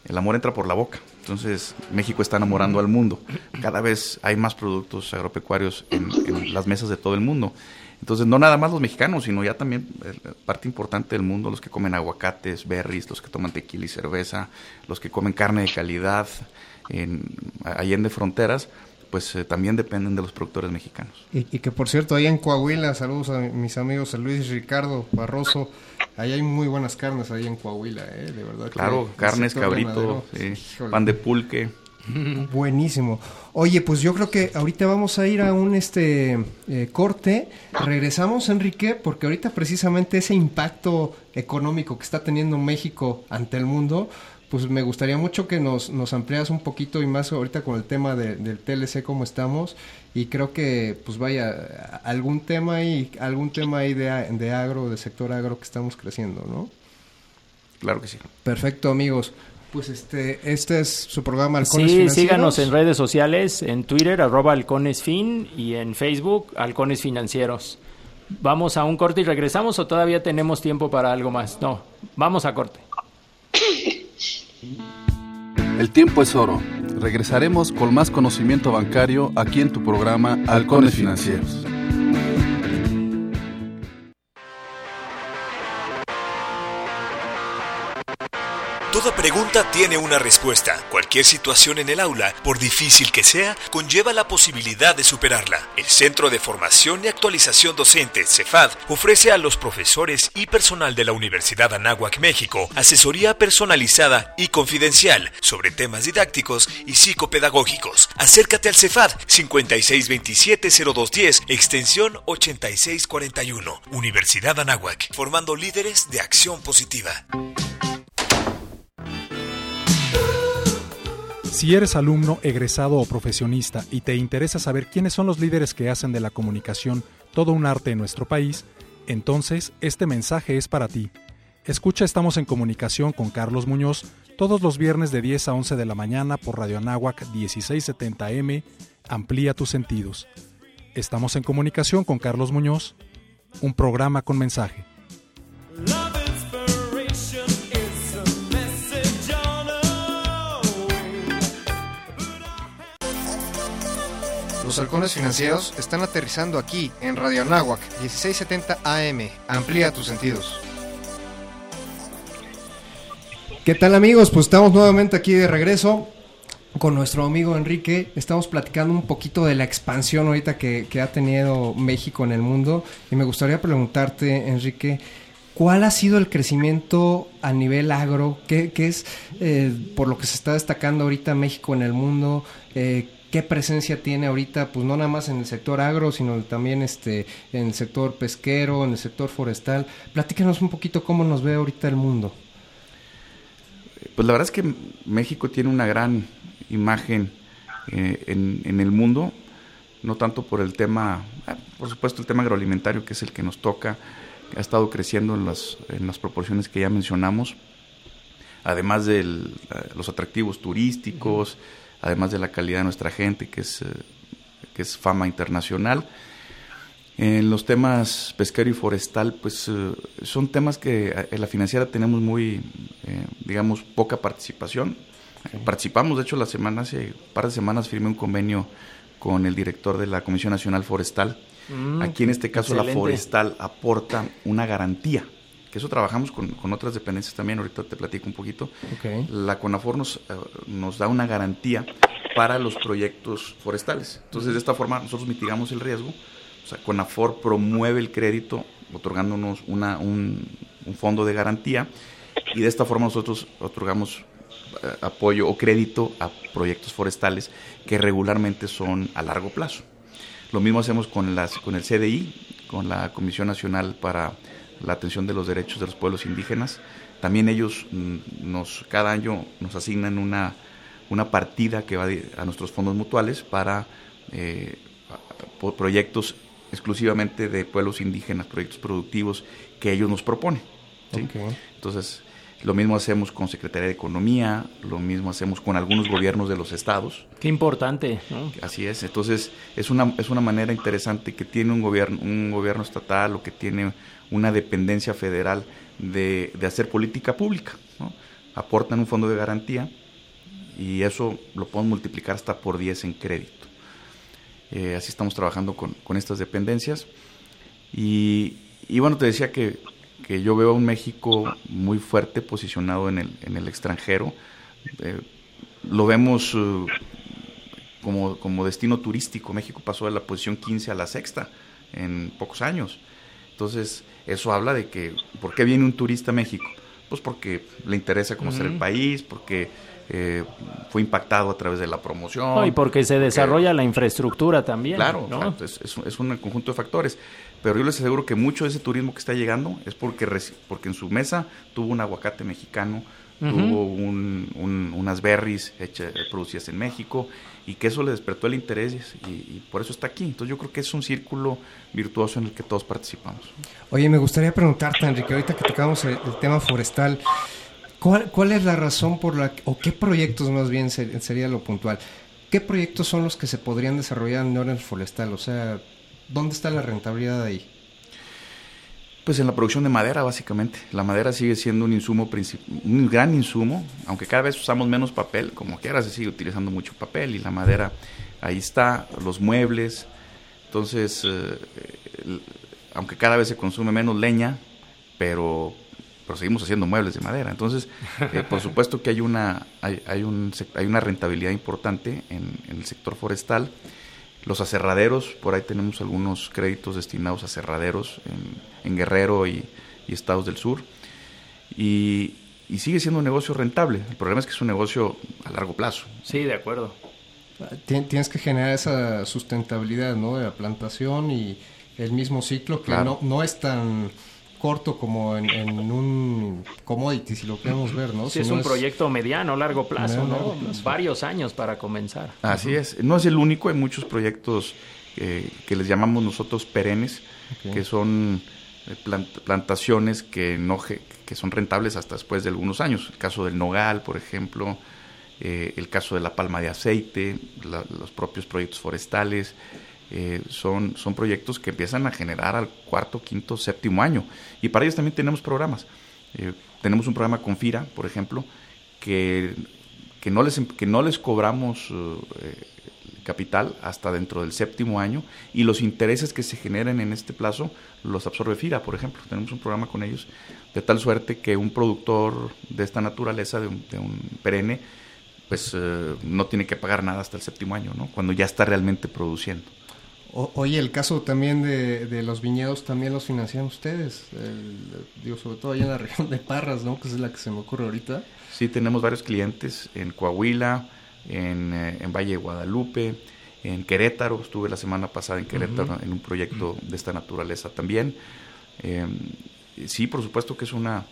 el amor entra por la boca. Entonces, México está enamorando al mundo. Cada vez hay más productos agropecuarios en, las mesas de todo el mundo. Entonces, no nada más los mexicanos, sino ya también eh, parte importante del mundo, los que comen aguacates, berries, los que toman tequila y cerveza, los que comen carne de calidad en allende fronteras, pues eh, también dependen de los productores mexicanos. Y, que por cierto, ahí en Coahuila, saludos a mis amigos Luis y Ricardo Barroso, ahí hay muy buenas carnes ahí en Coahuila, ¿eh? de verdad. Claro, carnes, cabrito, pan de pulque. Buenísimo. Oye, pues yo creo que ahorita vamos a ir a un este eh, corte. Regresamos, Enrique, porque ahorita precisamente ese impacto económico que está teniendo México ante el mundo, pues me gustaría mucho que nos, nos amplias un poquito y más ahorita con el tema del TLC, cómo estamos. Y creo que, pues vaya, algún tema ahí, algún tema ahí de, de agro, de sector agro que estamos creciendo, ¿no? Claro que sí. Perfecto, amigos. Pues este, este es su programa Halcones Sí, síganos en redes sociales, en Twitter, arroba halconesfin, y en Facebook, Halcones Financieros. ¿Vamos a un corte y regresamos o todavía tenemos tiempo para algo más? No, vamos a corte. El tiempo es oro. Regresaremos con más conocimiento bancario aquí en tu programa Halcones Financieros. Toda pregunta tiene una respuesta. Cualquier situación en el aula, por difícil que sea, conlleva la posibilidad de superarla. El Centro de Formación y Actualización Docente, CEFAD, ofrece a los profesores y personal de la Universidad Anáhuac, México, asesoría personalizada y confidencial sobre temas didácticos y psicopedagógicos. Acércate al CEFAD 5627-0210, extensión 8641. Universidad Anáhuac, formando líderes de acción positiva. Si eres alumno, egresado o profesionista y te interesa saber quiénes son los líderes que hacen de la comunicación todo un arte en nuestro país, entonces este mensaje es para ti. Escucha Estamos en Comunicación con Carlos Muñoz todos los viernes de 10 a 11 de la mañana por Radio Anáhuac 1670M. Amplía tus sentidos. Estamos en Comunicación con Carlos Muñoz, un programa con mensaje. Los halcones financieros están aterrizando aquí en Radio Anáhuac 1670 AM. Amplía tus sentidos. ¿Qué tal amigos? Pues estamos nuevamente aquí de regreso con nuestro amigo Enrique. Estamos platicando un poquito de la expansión ahorita que, ha tenido México en el mundo. Y me gustaría preguntarte, Enrique, ¿cuál ha sido el crecimiento a nivel agro? ¿Qué, es eh, por lo que se está destacando ahorita México en el mundo? Eh, qué presencia tiene ahorita, pues no nada más en el sector agro, sino también este, en el sector pesquero, en el sector forestal. Platícanos un poquito cómo nos ve ahorita el mundo. Pues la verdad es que México tiene una gran imagen eh, en, el mundo, no tanto por el tema, ah, por supuesto el tema agroalimentario que es el que nos toca, ha estado creciendo en las, en las proporciones que ya mencionamos, además de eh, los atractivos turísticos, además de la calidad de nuestra gente, que es, que es fama internacional. En los temas pesquero y forestal, pues son temas que en la financiera tenemos muy, digamos, poca participación. Participamos, de hecho, la semana, hace un par de semanas firmé un convenio con el director de la Comisión Nacional Forestal. Mm, Aquí en este caso la forestal aporta una garantía, que eso trabajamos con, otras dependencias también, ahorita te platico un poquito. La CONAFOR nos, eh, nos da una garantía para los proyectos forestales. Entonces de esta forma nosotros mitigamos el riesgo. O sea, CONAFOR promueve el crédito otorgándonos una, un, un fondo de garantía y de esta forma nosotros otorgamos eh, apoyo o crédito a proyectos forestales que regularmente son a largo plazo. Lo mismo hacemos con, las, con el CDI, con la Comisión Nacional para la Atención de los Derechos de los Pueblos Indígenas. También ellos mm, nos, cada año nos asignan una, una partida que va a nuestros fondos mutuales para eh, proyectos exclusivamente de pueblos indígenas, proyectos productivos que ellos nos proponen. Entonces, lo mismo hacemos con Secretaría de Economía, lo mismo hacemos con algunos gobiernos de los estados. Qué importante. Así es. Entonces es una es una manera interesante que tiene un gobierno un gobierno estatal o que tiene una dependencia federal de, hacer política pública. Aportan un fondo de garantía y eso lo podemos multiplicar hasta por 10 en crédito. Eh, así estamos trabajando con, con estas dependencias. Y, y bueno, te decía que que yo veo a un México muy fuerte posicionado en el, en el extranjero. Eh, lo vemos eh, como, como, destino turístico. México pasó de la posición 15 a la sexta en pocos años. Entonces, eso habla de que, ¿por qué viene un turista a México? Pues porque le interesa conocer el país, porque eh, fue impactado a través de la promoción. y porque se desarrolla la infraestructura también. Claro, es, es, un conjunto de factores. Pero yo les aseguro que mucho de ese turismo que está llegando es porque, porque en su mesa tuvo un aguacate mexicano, tuvo unas berries hechas, producidas en México y que eso le despertó el interés y, por eso está aquí. Entonces yo creo que es un círculo virtuoso en el que todos participamos. Oye, me gustaría preguntarte, Enrique, ahorita que tocamos el, tema forestal, ¿cuál, ¿cuál, es la razón por la, o qué proyectos más bien sería lo puntual? ¿Qué proyectos son los que se podrían desarrollar en orden forestal? O sea, ¿Dónde está la rentabilidad ahí? Pues en la producción de madera, básicamente. La madera sigue siendo un insumo un gran insumo, aunque cada vez usamos menos papel, como quiera se sigue utilizando mucho papel y la madera ahí está, los muebles. Entonces, eh, aunque cada vez se consume menos leña, pero, seguimos haciendo muebles de madera. Entonces, eh, por supuesto que hay una, hay, hay, un, hay una rentabilidad importante en, en el sector forestal los aserraderos, por ahí tenemos algunos créditos destinados a aserraderos en, Guerrero y, estados del sur. Y, sigue siendo un negocio rentable. El problema es que es un negocio a largo plazo. Sí, de acuerdo. Tienes que generar esa sustentabilidad ¿no? de la plantación y el mismo ciclo que no, no es tan corto como en, un commodity, si lo queremos ver, ¿no? Si es un proyecto mediano, largo plazo, ¿no? Varios años para comenzar. Así es. No es el único, hay muchos proyectos eh, que les llamamos nosotros perennes, que son eh, plantaciones que, no, que son rentables hasta después de algunos años. El caso del nogal, por ejemplo, eh, el caso de la palma de aceite, los propios proyectos forestales, eh, son, son proyectos que empiezan a generar al cuarto, quinto, séptimo año. Y para ellos también tenemos programas. Eh, tenemos un programa con FIRA, por ejemplo, que, que, no, les, que no les cobramos eh, capital hasta dentro del séptimo año y los intereses que se generen en este plazo los absorbe FIRA, por ejemplo. Tenemos un programa con ellos de tal suerte que un productor de esta naturaleza, de un, de un perenne, pues no tiene que pagar nada hasta el séptimo año, ¿no? cuando ya está realmente produciendo oye, el caso también de, los viñedos también los financian ustedes, digo, sobre todo allá en la región de Parras, ¿no? Que es la que se me ocurre ahorita. Sí, tenemos varios clientes en Coahuila, en, eh, Valle de Guadalupe, en Querétaro, estuve la semana pasada en Querétaro en un proyecto de esta naturaleza también. Em, sí, por supuesto que es una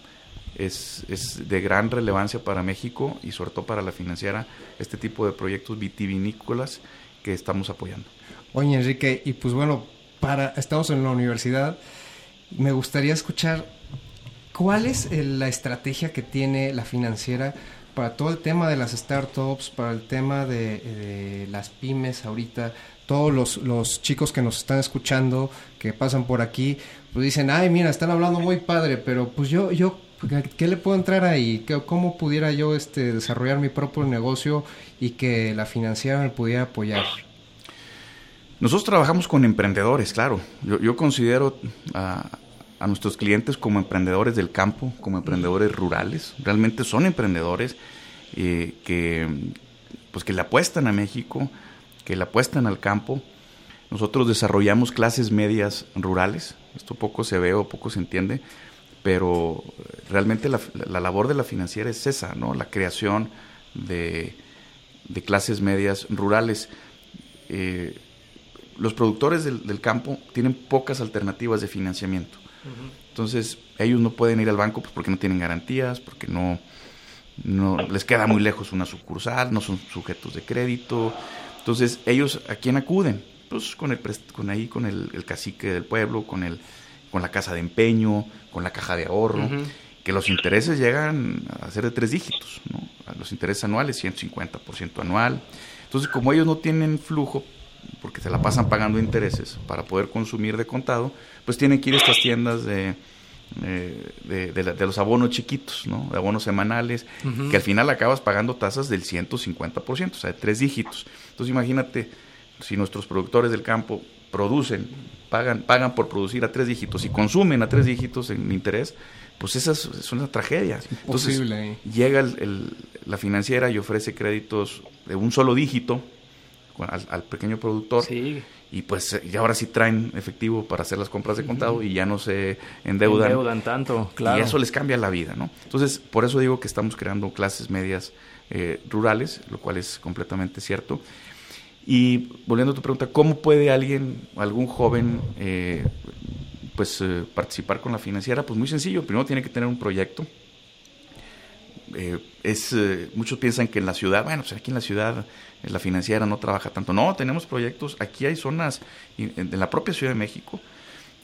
es, es, de gran relevancia para México y sobre todo para la financiera este tipo de proyectos vitivinícolas que estamos apoyando. Oye, Enrique, y pues bueno, para estamos en la universidad, me gustaría escuchar cuál es la estrategia que tiene la financiera para todo el tema de las startups, para el tema de, de las pymes ahorita, todos los, los, chicos que nos están escuchando, que pasan por aquí, pues dicen, ay, mira, están hablando muy padre, pero pues yo, yo, ¿qué le puedo entrar ahí? ¿Cómo pudiera yo este, desarrollar mi propio negocio y que la financiera me pudiera apoyar? Nosotros trabajamos con emprendedores, claro. Yo, yo considero a, nuestros clientes como emprendedores del campo, como emprendedores rurales. Realmente son emprendedores eh, que, pues que le apuestan a México, que le apuestan al campo. Nosotros desarrollamos clases medias rurales. Esto poco se ve o poco se entiende, pero realmente la, la labor de la financiera es esa, ¿no? La creación de, de clases medias rurales. Eh, los productores del, del, campo tienen pocas alternativas de financiamiento. Uh -huh. Entonces, ellos no pueden ir al banco pues, porque no tienen garantías, porque no, no les queda muy lejos una sucursal, no son sujetos de crédito. Entonces, ellos a quién acuden? Pues con el con ahí con el, el cacique del pueblo, con el con la casa de empeño, con la caja de ahorro, uh -huh. que los intereses llegan a ser de tres dígitos, ¿no? Los intereses anuales 150% anual. Entonces, como ellos no tienen flujo porque se la pasan pagando intereses para poder consumir de contado, pues tienen que ir a estas tiendas de, eh, de, de, de, los abonos chiquitos, ¿no? de abonos semanales, uh -huh. que al final acabas pagando tasas del 150%, o sea, de tres dígitos. Entonces imagínate, si nuestros productores del campo producen, pagan, pagan por producir a tres dígitos y consumen a tres dígitos en interés, pues esa es, una tragedia. Es. Entonces, llega el, el, la financiera y ofrece créditos de un solo dígito, al, al, pequeño productor sí. y pues y ahora sí traen efectivo para hacer las compras de contado uh -huh. y ya no se endeudan. endeudan tanto, claro. Y eso les cambia la vida, ¿no? Entonces, por eso digo que estamos creando clases medias eh, rurales, lo cual es completamente cierto. Y volviendo a tu pregunta, ¿cómo puede alguien, algún joven, eh, pues eh, participar con la financiera? Pues muy sencillo, primero tiene que tener un proyecto, eh, es eh, muchos piensan que en la ciudad, bueno, pues aquí en la ciudad eh, la financiera no trabaja tanto. No, tenemos proyectos, aquí hay zonas, en la propia Ciudad de México,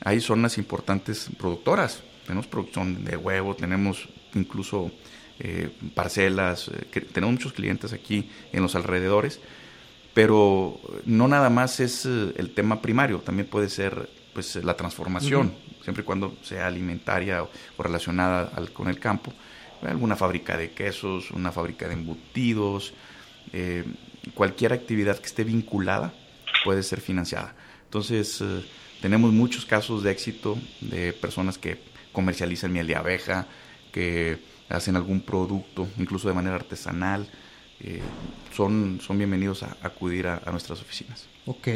hay zonas importantes productoras. Tenemos producción de huevo, tenemos incluso eh, parcelas, que, tenemos muchos clientes aquí en los alrededores, pero no nada más es el tema primario, también puede ser pues la transformación, uh -huh. siempre y cuando sea alimentaria o, o relacionada al, con el campo alguna fábrica de quesos, una fábrica de embutidos, eh, cualquier actividad que esté vinculada puede ser financiada. Entonces, eh, tenemos muchos casos de éxito de personas que comercializan miel de abeja, que hacen algún producto, incluso de manera artesanal. Eh, son, son bienvenidos a, acudir a, nuestras oficinas. Ok,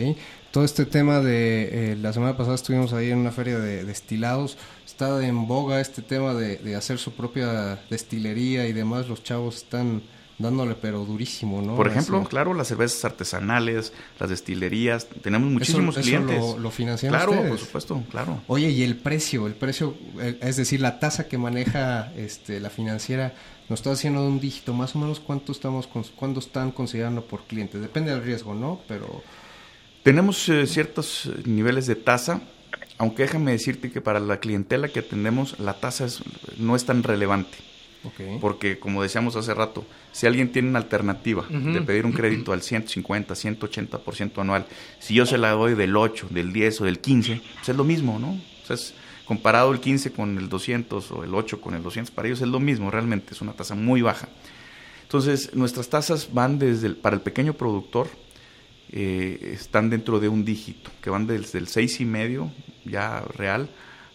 todo este tema de, la semana pasada estuvimos ahí en una feria de destilados, está en boga este tema de, de, hacer su propia destilería y demás, los chavos están dándole pero durísimo, ¿no? Por ejemplo, Así. claro, las cervezas artesanales, las destilerías, tenemos muchísimos eso, clientes. Eso lo, lo financian Claro, ustedes? por supuesto, claro. Oye, y el precio, el precio, eh, es decir, la tasa que maneja este, la financiera, nos está haciendo de un dígito, más o menos cuánto estamos, cuánto están considerando por cliente, depende del riesgo, ¿no? Pero... Tenemos eh, ciertos niveles de tasa, aunque déjame decirte que para la clientela que atendemos la tasa es, no es tan relevante. Okay. Porque, como decíamos hace rato, si alguien tiene una alternativa uh -huh. de pedir un crédito al 150, 180% anual, si yo se la doy del 8, del 10 o del 15, pues es lo mismo, ¿no? O sea, es, comparado el 15 con el 200 o el 8 con el 200, para ellos es lo mismo, realmente es una tasa muy baja. Entonces, nuestras tasas van desde, el, para el pequeño productor, eh, están dentro de un dígito, que van desde el 6,5 ya real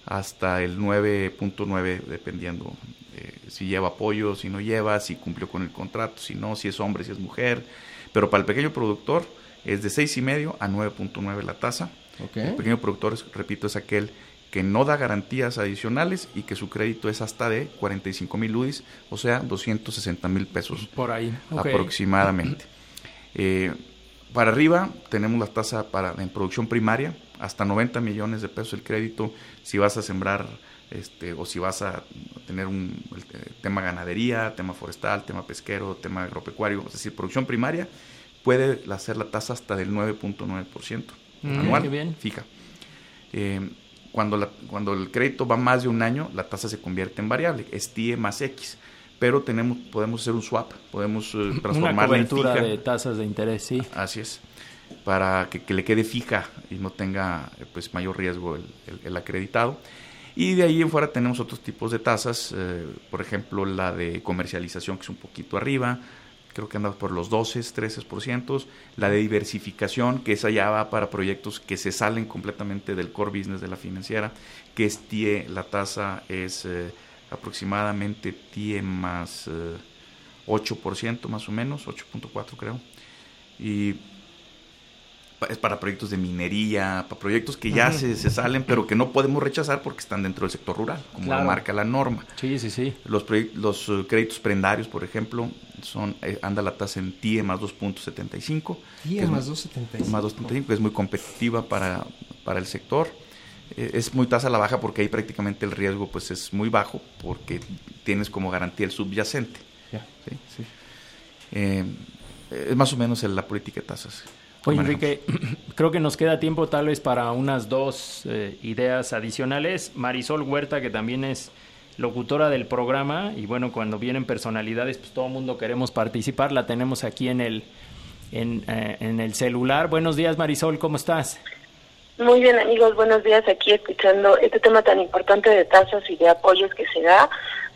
hasta el 9.9 dependiendo eh, si lleva apoyo, si no lleva, si cumplió con el contrato, si no, si es hombre, si es mujer. Pero para el pequeño productor es de 6,5 a 9.9 la tasa. Okay. El pequeño productor, repito, es aquel que no da garantías adicionales y que su crédito es hasta de 45 mil UDIs, o sea, 260 mil pesos por ahí okay. aproximadamente. Eh, para arriba tenemos la tasa para en producción primaria, hasta 90 millones de pesos el crédito si vas a sembrar este, o si vas a tener un el, tema ganadería, tema forestal, tema pesquero, tema agropecuario, es decir, producción primaria, puede hacer la tasa hasta del 9.9% mm, anual, bien. fija. Eh, cuando, la, cuando el crédito va más de un año, la tasa se convierte en variable, es TIE más X. pero tenemos, podemos hacer un swap, podemos eh, transformarla Una cobertura en fija. de tasas de interés, sí. Así es, para que, que le quede fija y no tenga eh, pues mayor riesgo el, el- el acreditado. Y de ahí en fuera tenemos otros tipos de tasas, eh, por ejemplo la de comercialización que es un poquito arriba, creo que anda por los 12, 13%, la de diversificación que esa ya va para proyectos que se salen completamente del core business de la financiera, que es TIE, la tasa es eh, aproximadamente TIE más eh, 8% más o menos, 8.4 creo. Y es para proyectos de minería, para proyectos que ya se, se salen, pero que no podemos rechazar porque están dentro del sector rural, como Claro. lo marca la norma. Sí, sí, sí. Los, eh, créditos prendarios, por ejemplo, son eh, anda la tasa en TIE más 2.75. TIE más muy- 2.75. Más 2.75, que es muy competitiva para, para el sector. Eh, es muy tasa a la baja porque ahí prácticamente el riesgo pues es muy bajo porque tienes como garantía el subyacente. Ya. Sí, sí. Eh, es más o menos la política de tasas. Oye. Enrique, creo que nos queda tiempo tal vez para unas dos eh, ideas adicionales. Marisol Huerta, que también es locutora del programa, y bueno, cuando vienen personalidades, pues todo el mundo queremos participar, la tenemos aquí en el, en, eh, en el celular. Buenos días, Marisol, ¿cómo estás? Muy bien, amigos, buenos días. Aquí escuchando este tema tan importante de tasas y de apoyos que se da,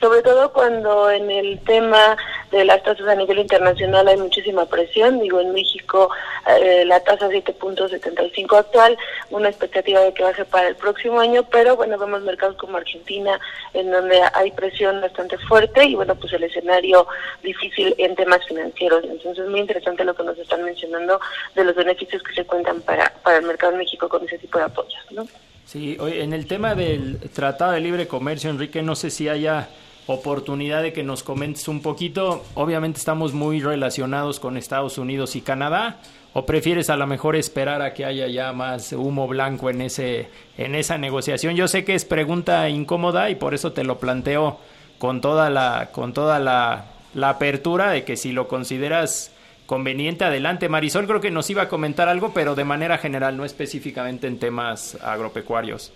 sobre todo cuando en el tema de las tasas a nivel internacional hay muchísima presión. Digo, en México eh, la tasa 7.75 actual, una expectativa de que baje para el próximo año, pero bueno, vemos mercados como Argentina en donde hay presión bastante fuerte y bueno, pues el escenario difícil en temas financieros. Entonces, muy interesante lo que nos están mencionando de los beneficios que se cuentan para, para el mercado en México con ese tipo de apoyos, ¿no? Sí, en el tema del Tratado de Libre Comercio, Enrique, no sé si haya oportunidad de que nos comentes un poquito. Obviamente estamos muy relacionados con Estados Unidos y Canadá. ¿O prefieres a lo mejor esperar a que haya ya más humo blanco en ese en esa negociación? Yo sé que es pregunta incómoda y por eso te lo planteo con toda la con toda la, la apertura de que si lo consideras conveniente adelante. Marisol creo que nos iba a comentar algo, pero de manera general, no específicamente en temas agropecuarios.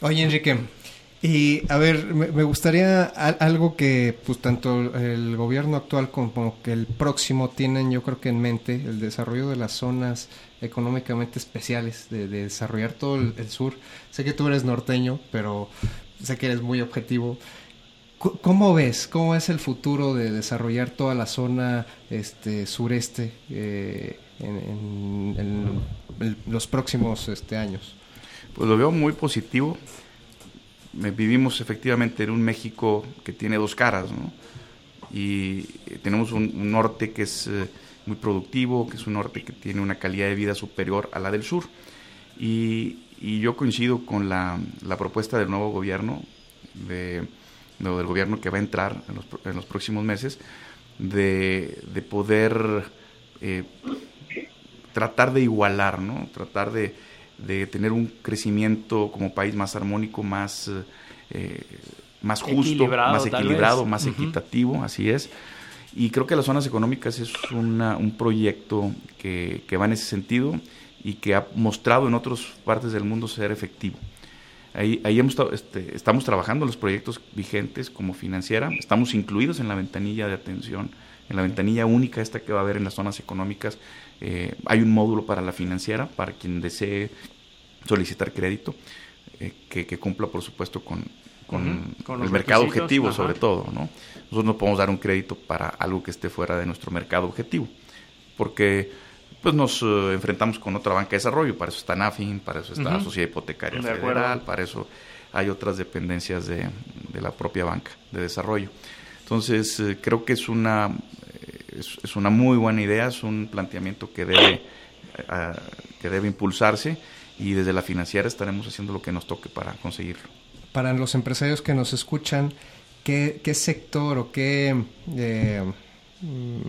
Oye, Enrique, y a ver, me, gustaría al- algo que pues tanto el gobierno actual como que el próximo tienen yo creo que en mente, el desarrollo de las zonas económicamente especiales, de, de desarrollar todo el, sur. Sé que tú eres norteño, pero sé que eres muy objetivo. ¿Cómo ves? ¿Cómo es el futuro de desarrollar toda la zona este, sureste eh, en- en los próximos este, años? Pues lo veo muy positivo. Vivimos efectivamente en un México que tiene dos caras, ¿no? Y eh, tenemos un, norte que es eh, muy productivo, que es un norte que tiene una calidad de vida superior a la del sur. Y, yo coincido con la, la propuesta del nuevo gobierno, de, no, del gobierno que va a entrar en los, en los próximos meses, de, de poder eh, tratar de igualar, ¿no? Tratar de, de tener un crecimiento como país más armónico, más, eh, más justo, Equilibrado, más equilibrado, más equitativo, así es. Y creo que las zonas económicas es una- un proyecto que, que va en ese sentido y que ha mostrado en otras partes del mundo ser efectivo. Ahí, ahí hemos, este, estamos trabajando en los proyectos vigentes como financiera, estamos incluidos en la ventanilla de atención, en la ventanilla única esta que va a haber en las zonas económicas. Eh, hay un módulo para la financiera, para quien desee solicitar crédito, eh, que, que cumpla por supuesto con, con Ujú, con el mercado objetivo ajá. sobre todo. ¿no? Nosotros no podemos dar un crédito para algo que esté fuera de nuestro mercado objetivo, porque pues nos eh, enfrentamos con otra banca de desarrollo, para eso está NAFIN, para eso está la. Sociedad Hipotecaria De acuerdo. Federal, para eso hay otras dependencias de, de la propia banca de desarrollo. Entonces, eh, creo que es una, es, una muy buena idea, es un planteamiento que debe, que debe impulsarse y desde la financiera estaremos haciendo lo que nos toque para conseguirlo. para los empresarios que nos escuchan, ¿qué, qué sector o qué, eh, mm,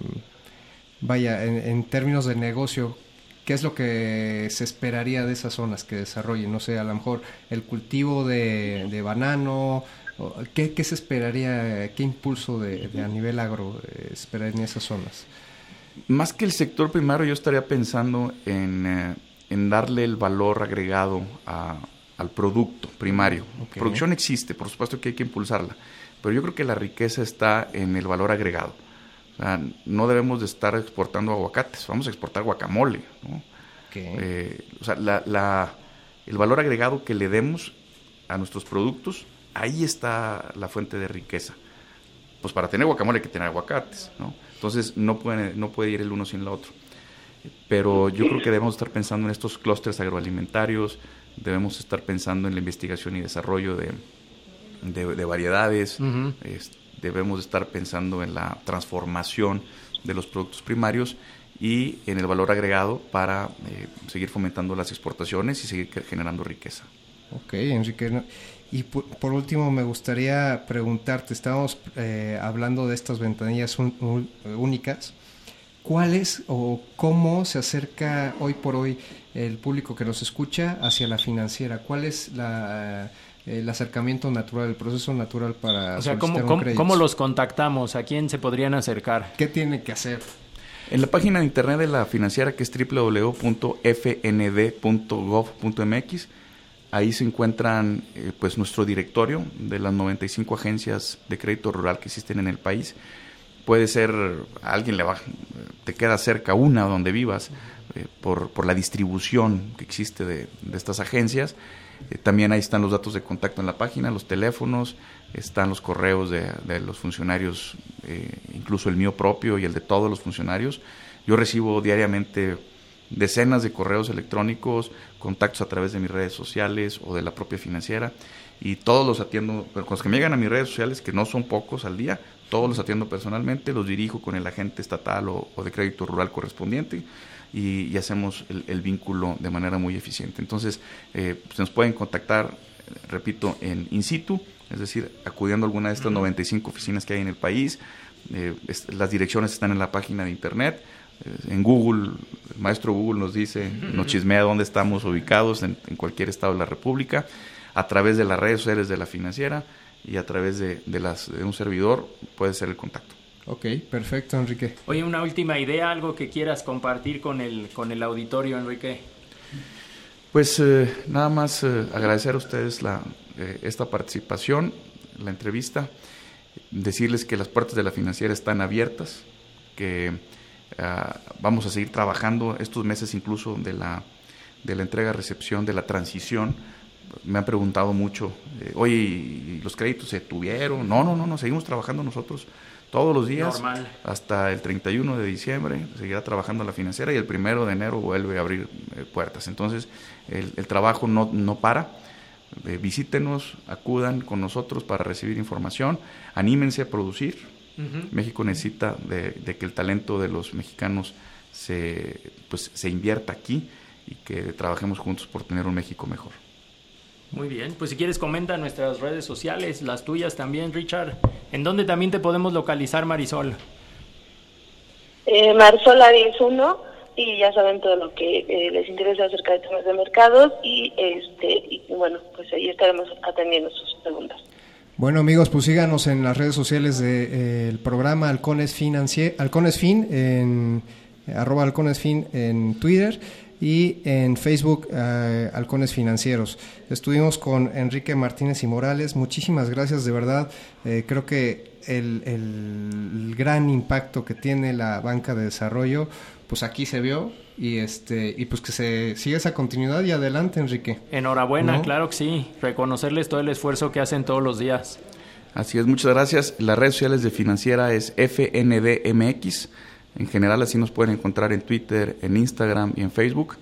vaya, en, en términos de negocio, qué es lo que se esperaría de esas zonas que desarrollen? No sé, a lo mejor el cultivo de, de banano, ¿qué, qué se esperaría, qué impulso de, de a nivel agro eh, esperaría en esas zonas? Más que el sector primario, yo estaría pensando en, eh, en darle el valor agregado a, al producto primario. Producción existe, por supuesto que hay que impulsarla, pero yo creo que la riqueza está en el valor agregado. O sea, no debemos de estar exportando aguacates, vamos a exportar guacamole. Eh, o sea, la, el valor agregado que le demos a nuestros productos, ahí está la fuente de riqueza. Pues para tener guacamole hay que tener aguacates, ¿no? Entonces no puede, no puede ir el uno sin el otro. Pero yo creo que debemos estar pensando en estos clústeres agroalimentarios, debemos estar pensando en la investigación y desarrollo de, de, variedades, debemos estar pensando en la transformación de los productos primarios y en el valor agregado para eh, seguir fomentando las exportaciones y seguir generando riqueza. Ok, Enrique. Y por, último, me gustaría preguntarte, estábamos eh, hablando de estas ventanillas únicas. ¿Cuál es o cómo se acerca hoy por hoy el público que nos escucha hacia la financiera? ¿Cuál es la, eh, el acercamiento natural, el proceso natural para... O sea, ¿cómo, cómo, los contactamos? ¿A quién se podrían acercar? ¿Qué tiene que hacer? En la página de internet de la financiera que es www.fnd.gov.mx, ahí se encuentran eh, pues nuestro directorio de las 95 agencias de crédito rural que existen en el país puede ser, a alguien le va, te queda cerca una donde vivas eh, por, por, la distribución que existe de, estas agencias. Eh, también ahí están los datos de contacto en la página, los teléfonos, están los correos de, de los funcionarios, incluso el mío propio y el de todos los funcionarios. Yo recibo diariamente decenas de correos electrónicos, contactos a través de mis redes sociales o de la propia financiera y todos los atiendo, pero con los que me llegan a mis redes sociales, que no son pocos al día, todos los atiendo personalmente, los dirijo con el agente estatal o, de crédito rural correspondiente y, hacemos el, vínculo de manera muy eficiente. Entonces, eh, se nos pueden contactar, repito, en in situ, es decir, acudiendo a alguna de estas 95 oficinas que hay en el país. Eh, las direcciones están en la página de internet. En Google, el maestro Google nos dice, nos chismea dónde estamos ubicados en, en cualquier estado de la República, a través de las redes sociales de la financiera y a través de, de, las, de un servidor puede ser el contacto. Ok, perfecto, Enrique. Oye, una última idea, algo que quieras compartir con el, con el auditorio, Enrique. Pues eh, nada más eh, agradecer a ustedes la, eh, esta participación, la entrevista, decirles que las puertas de la financiera están abiertas, que ah, vamos a seguir trabajando estos meses incluso de la, de la entrega-recepción, de la transición me han preguntado mucho, eh, oye, ¿los créditos se tuvieron? No, no, no, no, seguimos trabajando nosotros todos los días hasta el 31 de diciembre, seguirá trabajando la financiera y el primero de enero vuelve a abrir eh, puertas. Entonces, el, trabajo no, no para. Eh, visítenos, acudan con nosotros para recibir información, anímense a producir. México necesita de, de, que el talento de los mexicanos se, pues, se invierta aquí y que trabajemos juntos por tener un México mejor. Muy bien, pues si quieres comenta nuestras redes sociales, las tuyas también, Richard. ¿En dónde también te podemos localizar, Marisol? Eh, Marisol Arias 1 y ya saben todo lo que eh, les interesa acerca de temas de mercados y este y bueno, pues ahí estaremos atendiendo sus preguntas. Bueno amigos, pues síganos en las redes sociales del programa Halcones, Financier, Halcones Fin, en arroba Halcones Fin en Twitter y en Facebook eh, Halcones Financieros. Estuvimos con Enrique Martínez y Morales. Muchísimas gracias, de verdad. Eh, creo que el, el, gran impacto que tiene la banca de desarrollo, pues aquí se vio y este y pues que se siga esa continuidad y adelante, Enrique. Enhorabuena, claro que sí. Reconocerles todo el esfuerzo que hacen todos los días. Así es, muchas gracias. Las redes sociales de Financiera es FNDMX. En general así nos pueden encontrar en Twitter, en Instagram y en Facebook.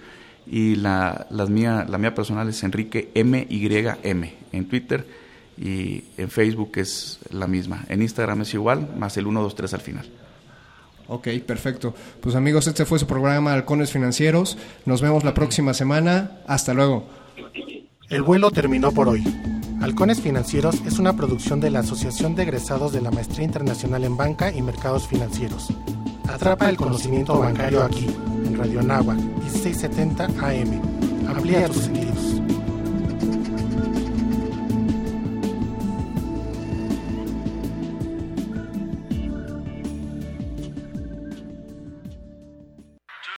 Y la, mía, la mía personal es Enrique MYM en Twitter y en Facebook es la misma. En Instagram es igual, más el 123 al final. Ok, perfecto. Pues amigos, este fue su programa Halcones Financieros. Nos vemos la próxima semana. Hasta luego. El vuelo terminó por hoy. Halcones Financieros es una producción de la Asociación de Egresados de la Maestría Internacional en Banca y Mercados Financieros. Atrapa el conocimiento bancario aquí, en Radio Nagua, 1670 AM. Amplía tus sentidos.